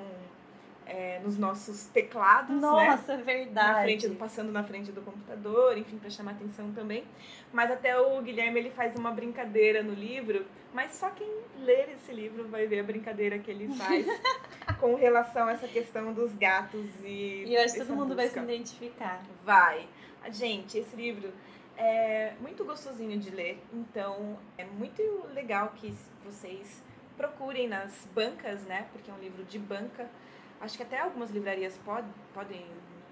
é, nos nossos teclados, né? Nossa, é na verdade. frente, do- passando na frente do computador, enfim, para chamar atenção também. Mas até o Guilherme ele faz uma brincadeira no livro, mas só quem ler esse livro vai ver a brincadeira que ele faz [laughs] com relação a essa questão dos gatos e E eu acho que todo mundo vai se busca. identificar. Vai. Gente, esse livro é muito gostosinho de ler, então é muito legal que vocês procurem nas bancas, né? Porque é um livro de banca. Acho que até algumas livrarias pod podem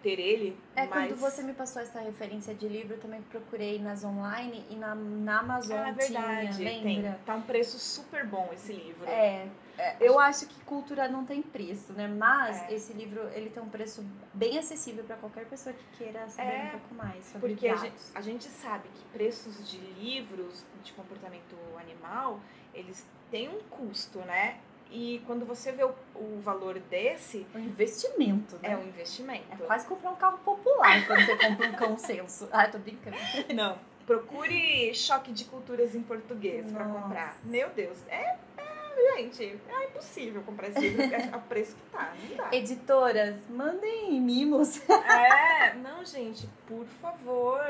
ter ele. É, mas... quando você me passou essa referência de livro, eu também procurei nas online e na, na Amazon Ah, é verdade. tinha, Tem. lembra? Tá um preço super bom esse livro. É, é, eu acho que cultura não tem preço, né? Mas É. esse livro, ele tem um preço bem acessível para qualquer pessoa que queira saber É, um pouco mais sobre Porque a gente, a gente sabe que preços de livros de comportamento animal, eles têm um custo, né? E quando você vê o, o valor desse, É um investimento, né? é um investimento. É quase comprar um carro popular quando você compra um consenso. Ah, tô brincando. [laughs] Não. Procure choque de culturas em português pra Nossa. comprar. Meu Deus, é, é, gente, é impossível comprar esse livro a preço que tá. Não dá. Editoras, mandem mimos. É, não, gente, por favor.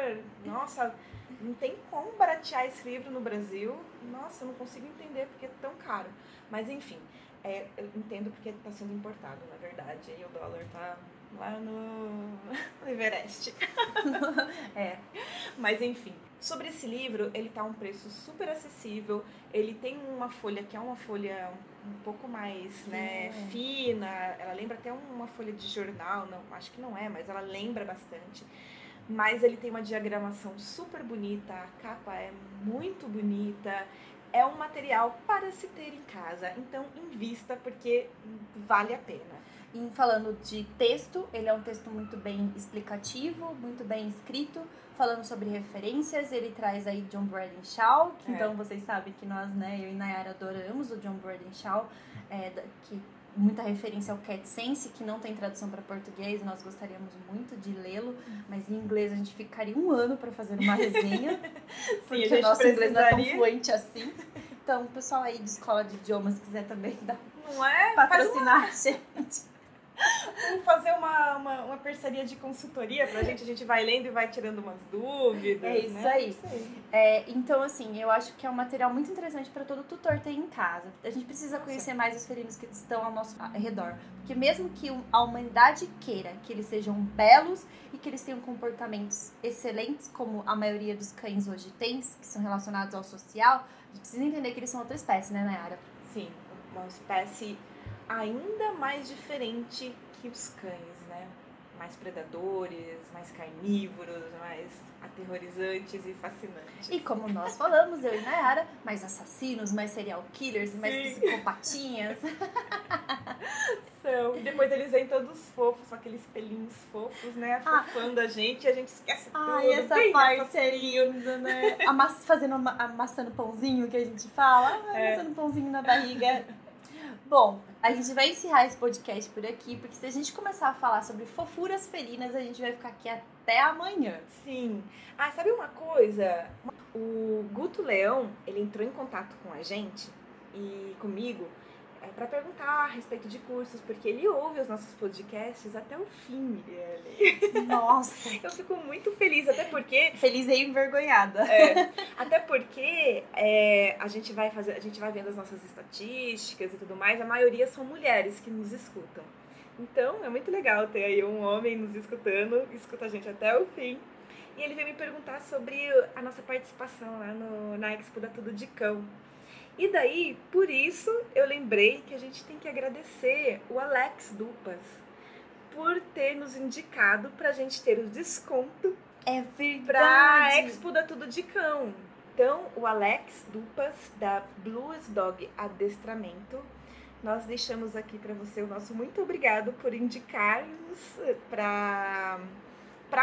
Nossa, não tem como baratear esse livro no Brasil. Nossa, eu não consigo entender porque é tão caro. Mas enfim, é, eu entendo porque está sendo importado, na verdade. E o dólar tá lá no, no Everest. [laughs] É, Mas enfim, sobre esse livro, ele tá um preço super acessível. Ele tem uma folha que é uma folha um pouco mais, né, Fina. fina. Ela lembra até uma folha de jornal, não, acho que não é, mas ela lembra bastante. Mas ele tem uma diagramação super bonita, a capa é muito bonita. É um material para se ter em casa, então invista porque vale a pena. E falando de texto, ele é um texto muito bem explicativo, muito bem escrito, falando sobre referências. Ele traz aí John Bradshaw, que É. então vocês sabem que nós, né, eu e Nayara adoramos o John Bradshaw, é, que muita referência ao Cat Sense, que não tem tradução para português, nós gostaríamos muito de lê-lo, mas em inglês a gente ficaria um ano para fazer uma resenha, [laughs] porque a gente o nosso inglês não é tão precisaria. fluente assim. Então, o pessoal aí de escola de idiomas quiser também dar, Não é? Patrocinar a gente. Vamos fazer uma, uma, uma parceria de consultoria pra gente. A gente vai lendo e vai tirando umas dúvidas. É isso né? aí. Isso aí. É, então, assim, eu acho que é um material muito interessante para todo tutor ter em casa. A gente precisa conhecer mais os felinos que estão ao nosso redor. Porque mesmo que a humanidade queira que eles sejam belos e que eles tenham comportamentos excelentes, como a maioria dos cães hoje tem, que são relacionados ao social, precisa entender que eles são outra espécie, né, Nayara? Sim, uma espécie ainda mais diferente que os cães? Mais predadores, mais carnívoros, mais aterrorizantes e fascinantes. E como nós falamos, eu e Nayara, mais assassinos, mais serial killers, mais Sim. psicopatinhas. [laughs] São. E depois eles vêm todos fofos, com aqueles pelinhos fofos, né? Ah. Afofando a gente e a gente esquece tudo. Ai, essa Bem parte é linda, né? Amass, fazendo, ama- amassando pãozinho que a gente fala. Ai, É. amassando pãozinho na barriga. [laughs] Bom, a gente vai encerrar esse podcast por aqui, porque se a gente começar a falar sobre fofuras felinas, a gente vai ficar aqui até amanhã. Sim. Ah, sabe uma coisa? O Guto Leão, ele entrou em contato com a gente e comigo é, para perguntar a respeito de cursos, porque ele ouve os nossos podcasts até o fim, Mirelle. Nossa! [laughs] Eu fico muito feliz, até porque. Feliz e envergonhada. É, até porque é, a gente vai fazer, a gente vai vendo as nossas estatísticas e tudo mais, a maioria são mulheres que nos escutam. Então é muito legal ter aí um homem nos escutando, escuta a gente até o fim. E ele veio me perguntar sobre a nossa participação lá no, na Expo da Tudo de Cão. E daí, por isso, eu lembrei que a gente tem que agradecer o Alex Dupas por ter nos indicado para a gente ter o desconto É verdade. para Expo da Tudo de Cão. Então, o Alex Dupas, da Blues Dog Adestramento, nós deixamos aqui para você o nosso muito obrigado por indicar-nos para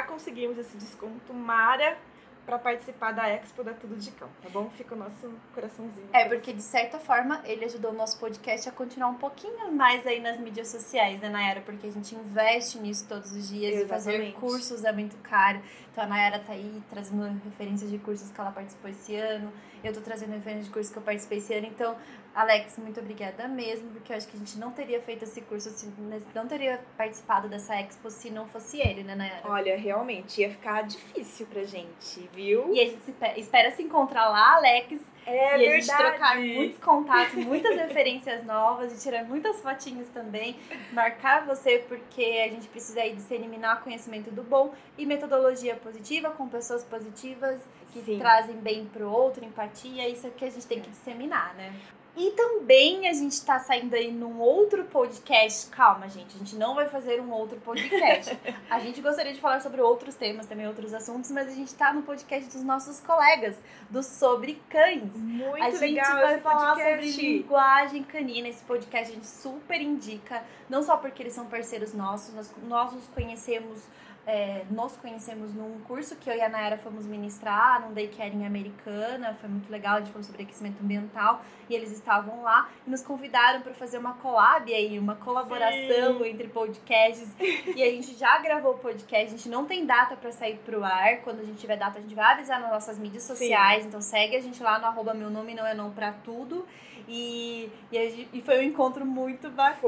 conseguirmos esse desconto Mara para participar da Expo da Tudo de Cão, tá bom? Fica o nosso coraçãozinho. É, porque de certa forma ele ajudou o nosso podcast a continuar um pouquinho mais aí nas mídias sociais, né, Nayara? Porque a gente investe nisso todos os dias e fazer Exatamente. cursos é muito caro. Então a Nayara tá aí trazendo referências de cursos que ela participou esse ano. Eu tô trazendo referências de cursos que eu participei esse ano. Então, Alex, muito obrigada mesmo, porque eu acho que a gente não teria feito esse curso, se, não teria participado dessa expo se não fosse ele, né, Nayara? Olha, realmente ia ficar difícil pra gente, viu? E a gente se espera se encontrar lá, Alex, É e a gente trocar muitos contatos, muitas [laughs] referências novas, e tirar muitas fotinhas também, marcar você, porque a gente precisa aí disseminar conhecimento do bom e metodologia positiva com pessoas positivas que Sim. trazem bem pro outro, empatia, isso é que a gente tem que disseminar, né? E também a gente tá saindo aí num outro podcast. Calma, gente, a gente não vai fazer um outro podcast. [laughs] A gente gostaria de falar sobre outros temas, também outros assuntos, mas a gente tá no podcast dos nossos colegas, do Sobre Cães. Muito a gente legal vai esse falar podcast. sobre linguagem canina. Esse podcast a gente super indica, não só porque eles são parceiros nossos, nós, nós os conhecemos, é, nós conhecemos num curso que eu e a Nayara fomos ministrar, num daycare em Americana, foi muito legal, a gente falou sobre aquecimento ambiental, e eles estavam lá e nos convidaram para fazer uma collab aí, uma colaboração entre podcasts, e a gente já gravou o podcast, a gente não tem data para sair pro ar, quando a gente tiver data a gente vai avisar nas nossas mídias sociais, então segue a gente lá no arroba meu nome não é não pra tudo, e, e, gente- e foi um encontro muito bacana.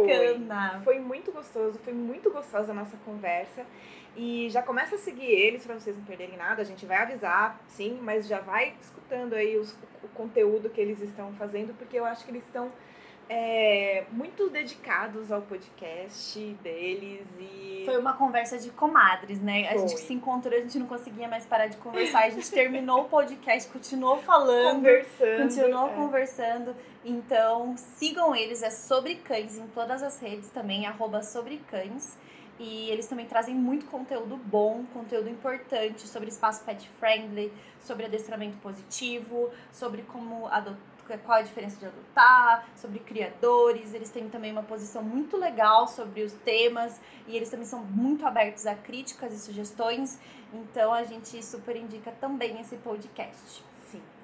Foi muito gostoso, foi muito gostosa a nossa conversa. E já começa a seguir eles para vocês não perderem nada. A gente vai avisar, sim, mas já vai escutando aí os- o conteúdo que eles estão fazendo, porque eu acho que eles estão é, muito dedicados ao podcast deles e Foi uma conversa de comadres, né? A gente Foi. se encontrou, a gente não conseguia mais parar de conversar. A gente terminou o podcast, continuou falando, conversando. continuou é. conversando. Então, sigam eles, é Sobre Cães em todas as redes também, arroba Sobre Cães. E eles também trazem muito conteúdo bom, conteúdo importante sobre espaço pet friendly, sobre adestramento positivo, sobre como adotar, qual a diferença de adotar, sobre criadores. Eles têm também uma posição muito legal sobre os temas e eles também são muito abertos a críticas e sugestões. Então a gente super indica também esse podcast.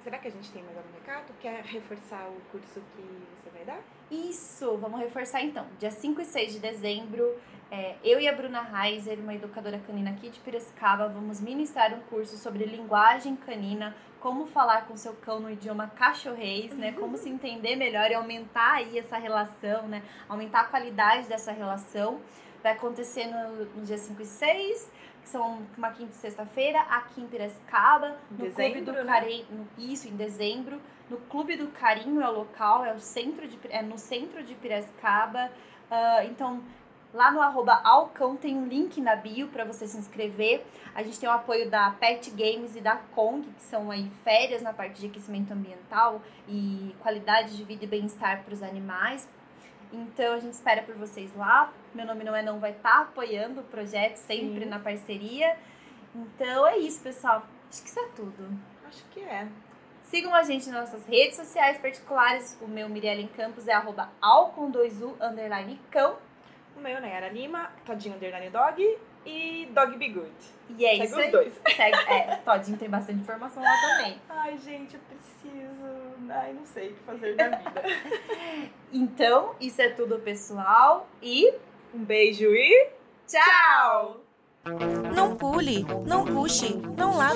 Será que a gente tem mais algum recado? Quer reforçar o curso que você vai dar? Isso, vamos reforçar então. Dia 5 e 6 de dezembro, é, eu e a Bruna Reiser, uma educadora canina aqui de Piracicaba, vamos ministrar um curso sobre linguagem canina, como falar com seu cão no idioma cachorrês, né? Como se entender melhor e aumentar aí essa relação, né? Aumentar a qualidade dessa relação. Vai acontecer no, no dia 5 e 6, que são uma quinta e sexta-feira, aqui em Piracicaba, no Clube Dezembro, do né? Carinho, isso, em dezembro. No Clube do Carinho é o local, é, o centro de, é no centro de Piracicaba. Ah, então, lá no arroba Alcão tem um link na bio para você se inscrever. A gente tem o apoio da Pet Games e da Kong, que são aí férias na parte de aquecimento ambiental e qualidade de vida e bem-estar para os animais. Então a gente espera por vocês lá. Meu nome não é não vai estar apoiando o projeto sempre Sim. na parceria. Então é isso, pessoal. Acho que isso é tudo. Acho que é. Sigam a gente nas nossas redes sociais particulares. O meu Mirielle em Campos é arroba alcom2u underline cão. O meu, Nayara Lima, Todinho Underline Dog. E Dog Be Good. E é Segue isso os aí. dois. [laughs] Segue, é, Todinho tem bastante informação lá também. Ai, gente, eu preciso. Ai, não sei o que fazer da vida. [laughs] Então, isso é tudo, pessoal. E Um beijo e tchau! Não pule, não puxe, não lata,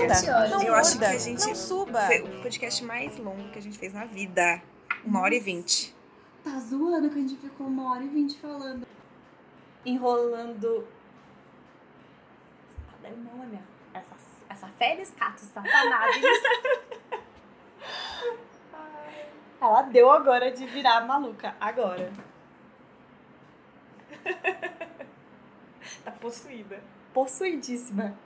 não eu acho que morda, a gente não suba. Foi o podcast mais longo que a gente fez na vida. Uma hora e vinte. Tá zoando que a gente ficou uma hora e vinte falando. Enrolando. Tá demônia. Essa, essa férias cato, satanás. Ela deu agora de virar maluca. Agora. Tá possuída. Possuidíssima.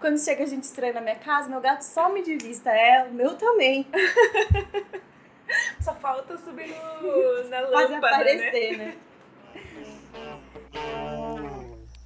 Quando chega a gente estranha na minha casa, meu gato some de vista. É, o meu também. Só falta subir no, na Fazer lâmpada, né? aparecer, né?